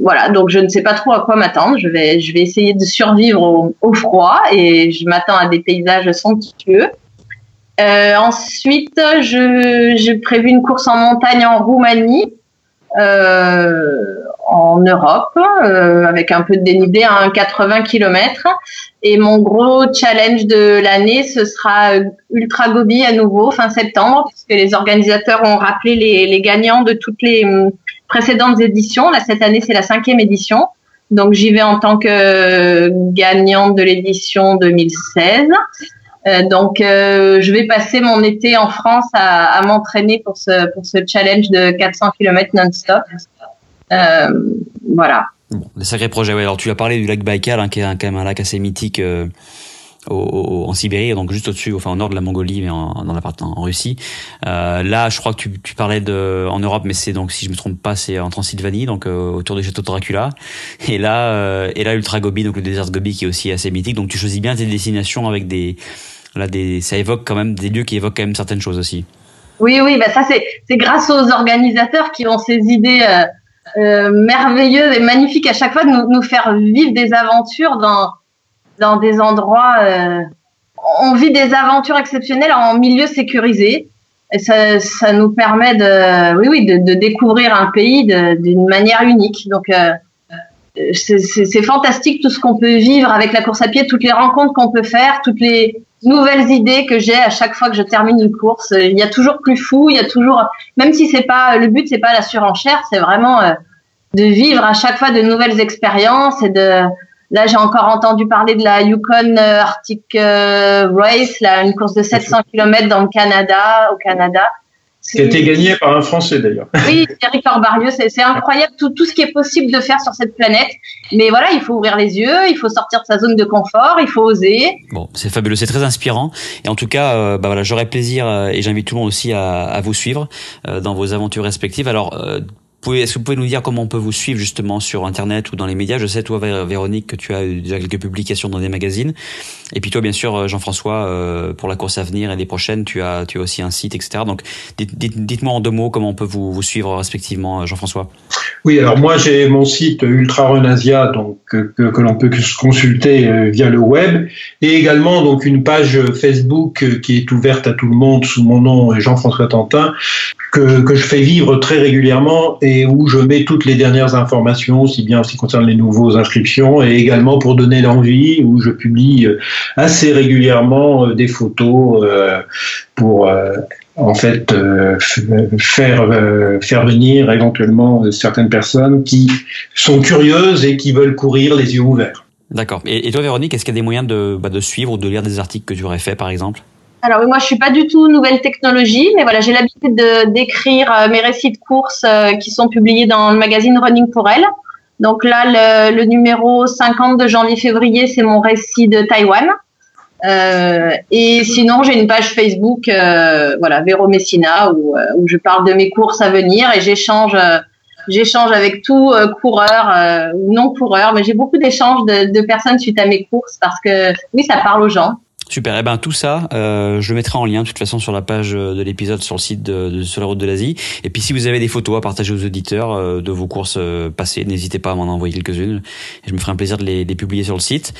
voilà, donc je ne sais pas trop à quoi m'attendre. Je vais, je vais essayer de survivre au, froid et je m'attends à des paysages somptueux. Euh, ensuite, j'ai prévu une course en montagne en Roumanie, euh, en Europe, avec un peu de dénudé à 80 km. Et mon gros challenge de l'année, ce sera Ultra Gobi à nouveau, fin septembre, puisque les organisateurs ont rappelé les gagnants de toutes les précédentes éditions. Là, cette année, c'est la cinquième édition. Donc j'y vais en tant que gagnante de l'édition 2016. Euh, donc euh, je vais passer mon été en France à, m'entraîner pour ce pour ce challenge de 400 km non-stop. Euh, voilà. Bon, des sacrés projets. Ouais. Alors tu as parlé du lac Baïkal, hein, qui est quand même un lac assez mythique. En Sibérie, donc juste au-dessus, enfin au nord de la Mongolie, mais en, dans la partie en Russie. Euh, là, je crois que tu, parlais de en Europe, mais c'est donc si je me trompe pas, c'est en Transylvanie, donc euh, autour du château de Dracula. Et là, euh, et là, Ultra Gobi, donc le désert Gobi, qui est aussi assez mythique. Donc tu choisis bien tes destinations avec des, là, des, ça évoque quand même des lieux qui évoquent quand même certaines choses aussi. Oui, oui, bah ça c'est grâce aux organisateurs qui ont ces idées. Merveilleuses et magnifiques à chaque fois de nous faire vivre des aventures dans dans des endroits. Euh, on vit des aventures exceptionnelles en milieu sécurisé. Et ça, ça nous permet de, oui, oui, de, découvrir un pays d'une manière unique. Donc, euh, c'est fantastique tout ce qu'on peut vivre avec la course à pied, toutes les rencontres qu'on peut faire, toutes les nouvelles idées que j'ai à chaque fois que je termine une course. Il y a toujours plus fou, il y a toujours, même si c'est pas le but, c'est pas la surenchère, c'est vraiment euh, de vivre à chaque fois de nouvelles expériences et de Là, j'ai encore entendu parler de la Yukon euh, Arctic euh, Race, là, une course de 700 km dans le Canada, au Canada. Qui a été gagnée par un Français d'ailleurs. Oui, Eric Orbarieux, c'est incroyable tout, tout ce qui est possible de faire sur cette planète. Mais voilà, il faut ouvrir les yeux, il faut sortir de sa zone de confort, il faut oser. Bon, c'est fabuleux, c'est très inspirant. Et en tout cas, euh, bah voilà, j'aurais plaisir et j'invite tout le monde aussi à, à vous suivre euh, dans vos aventures respectives. Alors, est-ce que vous pouvez nous dire comment on peut vous suivre justement sur Internet ou dans les médias? Je sais, toi, Véronique, que tu as déjà quelques publications dans des magazines. Et puis toi, bien sûr, euh, Jean-François, euh, pour la course à venir et les prochaines, tu as, tu as aussi un site, etc. Donc, dites-moi en deux mots comment on peut vous, suivre respectivement, euh, Jean-François. Oui, alors moi, j'ai mon site Ultra Renasia, donc que, que l'on peut consulter via le web, et également donc une page Facebook qui est ouverte à tout le monde sous mon nom Jean-François Tantin, que, que je fais vivre très régulièrement et où je mets toutes les dernières informations, aussi bien en ce qui concerne les nouveaux inscriptions et également pour donner l'envie, où je publie euh, assez régulièrement euh, des photos euh, pour en fait faire faire venir éventuellement certaines personnes qui sont curieuses et qui veulent courir les yeux ouverts. D'accord. Et, toi, Véronique, est-ce qu'il y a des moyens de, bah, de suivre ou de lire des articles que tu aurais fait, par exemple? Alors moi je suis pas du tout nouvelle technologie, mais voilà j'ai l'habitude de d'écrire euh, mes récits de courses euh, qui sont publiés dans le magazine Running pour elle. Donc là le, le numéro 50 de janvier-février c'est mon récit de Taïwan. Euh, et sinon j'ai une page Facebook, euh, voilà Véro Messina où, où je parle de mes courses à venir et j'échange j'échange avec tout coureur ou non coureur, mais j'ai beaucoup d'échanges de, de personnes suite à mes courses parce que oui ça parle aux gens. Super. Et eh ben tout ça, euh, je le mettrai en lien de toute façon sur la page de l'épisode sur le site de, de, sur la route de l'Asie. Et puis si vous avez des photos à partager aux auditeurs euh, de vos courses euh, passées, n'hésitez pas à m'en envoyer quelques-unes. Je me ferai un plaisir de les, les publier sur le site.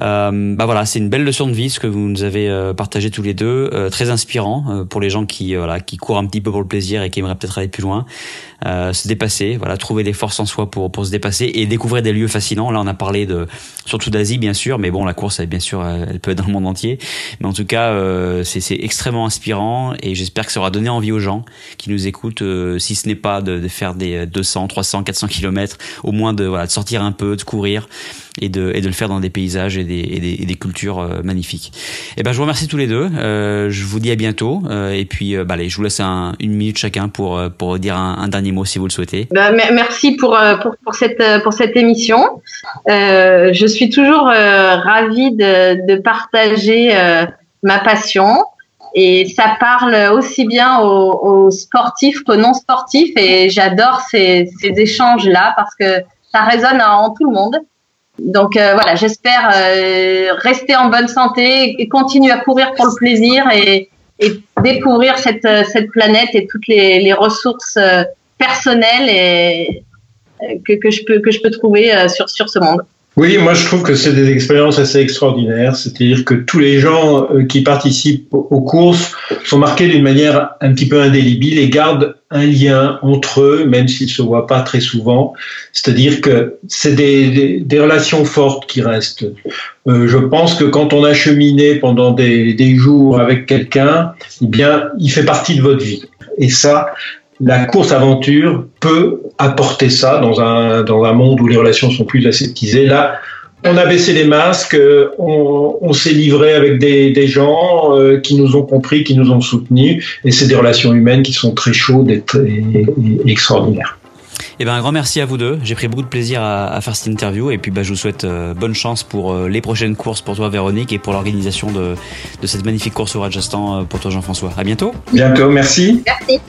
Euh, bah voilà, c'est une belle leçon de vie ce que vous nous avez euh, partagé tous les deux, très inspirant pour les gens qui voilà qui courent un petit peu pour le plaisir et qui aimeraient peut-être aller plus loin. Euh, se dépasser, voilà, trouver des forces en soi pour pour se dépasser et découvrir des lieux fascinants. Là, on a parlé de surtout d'Asie bien sûr, mais bon, la course, elle, bien sûr, elle peut être dans le monde entier. Mais en tout cas, euh, c'est extrêmement inspirant et j'espère que ça aura donné envie aux gens qui nous écoutent, euh, si ce n'est pas de, de, faire des 200, 300, 400 kilomètres, au moins de, voilà, de sortir un peu, de courir et de, et de le faire dans des paysages et des, et des, et des cultures euh, magnifiques. Et eh ben, je vous remercie tous les deux. Euh, je vous dis à bientôt. Euh, et puis, bah, allez, je vous laisse un, une minute chacun pour, pour dire un, un, dernier mot si vous le souhaitez. Bah, merci pour, pour, pour, cette, pour cette émission. je suis toujours ravie de, de partager ma passion. Et ça parle aussi bien aux, aux sportifs qu'aux non sportifs. Et j'adore ces, ces échanges-là parce que ça résonne en tout le monde. Donc euh, voilà, j'espère euh, rester en bonne santé et continuer à courir pour le plaisir et, découvrir cette, euh, cette planète et toutes les, ressources personnelles que, je peux, trouver sur ce monde. Oui, moi je trouve que c'est des expériences assez extraordinaires. C'est-à-dire que tous les gens euh, qui participent aux courses sont marqués d'une manière un petit peu indélébile et gardent un lien entre eux, même s'ils se voient pas très souvent. C'est-à-dire que c'est des, relations fortes qui restent. Euh, je pense que quand on a cheminé pendant des, des jours avec quelqu'un, eh bien, il fait partie de votre vie. Et ça, la course aventure peut apporter ça dans un, dans un monde où les relations sont plus aseptisées. Là, on a baissé les masques, on, on s'est livré avec des, des gens euh, qui nous ont compris, qui nous ont soutenus, et c'est des relations humaines qui sont très chaudes et, très, et, et extraordinaires. Eh ben, un grand merci à vous deux. J'ai pris beaucoup de plaisir à, à faire cette interview et puis bah, je vous souhaite euh, bonne chance pour euh, les prochaines courses pour toi Véronique et pour l'organisation de, de, cette magnifique course au Rajasthan euh, pour toi Jean-François. À bientôt. Bientôt, merci. Merci.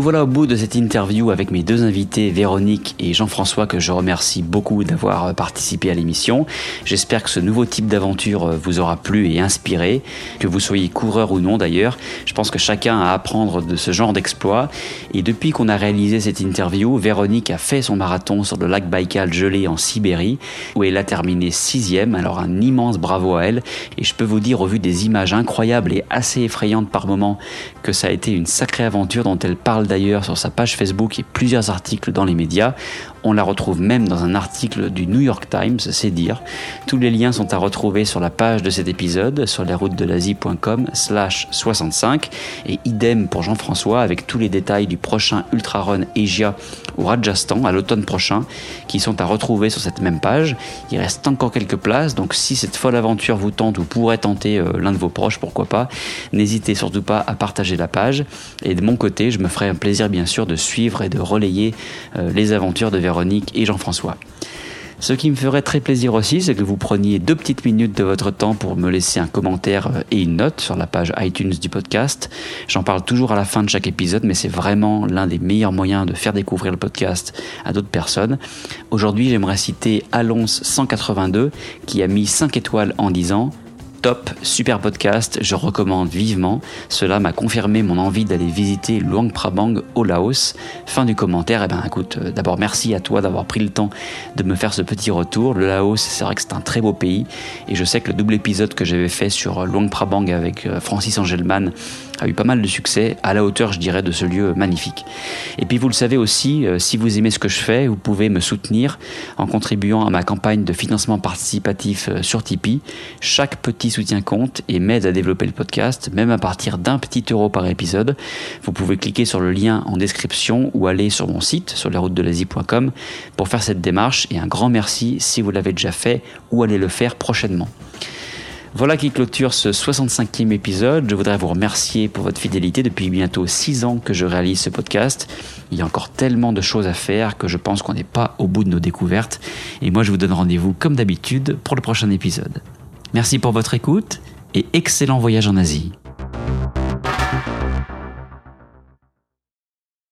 Nous voilà au bout de cette interview avec mes deux invités, Véronique et Jean-François, que je remercie beaucoup d'avoir participé à l'émission. J'espère que ce nouveau type d'aventure vous aura plu et inspiré, que vous soyez coureur ou non d'ailleurs. Je pense que chacun a à apprendre de ce genre d'exploit. Et depuis qu'on a réalisé cette interview, Véronique a fait son marathon sur le lac Baïkal gelé en Sibérie, où elle a terminé sixième. Alors un immense bravo à elle. Et je peux vous dire, au vu des images incroyables et assez effrayantes par moments, que ça a été une sacrée aventure dont elle parle d'ailleurs sur sa page Facebook et plusieurs articles dans les médias. On la retrouve même dans un article du New York Times, c'est dire. Tous les liens sont à retrouver sur la page de cet épisode, sur lesroutesdelasie.com slash 65. Et idem pour Jean-François avec tous les détails du prochain Ultra Run Asia au Rajasthan à l'automne prochain, qui sont à retrouver sur cette même page. Il reste encore quelques places, donc si cette folle aventure vous tente ou pourrait tenter euh, l'un de vos proches, pourquoi pas, n'hésitez surtout pas à partager la page. Et de mon côté, je me ferai un plaisir bien sûr de suivre et de relayer euh, les aventures de Véronique et Jean-François. Ce qui me ferait très plaisir aussi, c'est que vous preniez deux petites minutes de votre temps pour me laisser un commentaire et une note sur la page iTunes du podcast. J'en parle toujours à la fin de chaque épisode, mais c'est vraiment l'un des meilleurs moyens de faire découvrir le podcast à d'autres personnes. Aujourd'hui, j'aimerais citer Alonce 182 qui a mis 5 étoiles en disant top, super podcast, je recommande vivement. Cela m'a confirmé mon envie d'aller visiter Luang Prabang au Laos. Fin du commentaire, eh ben écoute, euh, d'abord merci à toi d'avoir pris le temps de me faire ce petit retour. Le Laos, c'est vrai que c'est un très beau pays et je sais que le double épisode que j'avais fait sur Luang Prabang avec euh, Francis Angelman a eu pas mal de succès, à la hauteur, je dirais, de ce lieu magnifique. Et puis vous le savez aussi, euh, si vous aimez ce que je fais, vous pouvez me soutenir en contribuant à ma campagne de financement participatif sur Tipeee. Chaque petit soutien compte et m'aide à développer le podcast, même à partir d'un petit euro par épisode. Vous pouvez cliquer sur le lien en description ou aller sur mon site, sur lesroutesdelasie.com, pour faire cette démarche et un grand merci si vous l'avez déjà fait ou allez le faire prochainement. Voilà qui clôture ce 65e épisode. Je voudrais vous remercier pour votre fidélité depuis bientôt 6 ans que je réalise ce podcast. Il y a encore tellement de choses à faire que je pense qu'on n'est pas au bout de nos découvertes. Et moi, je vous donne rendez-vous comme d'habitude pour le prochain épisode. Merci pour votre écoute et excellent voyage en Asie.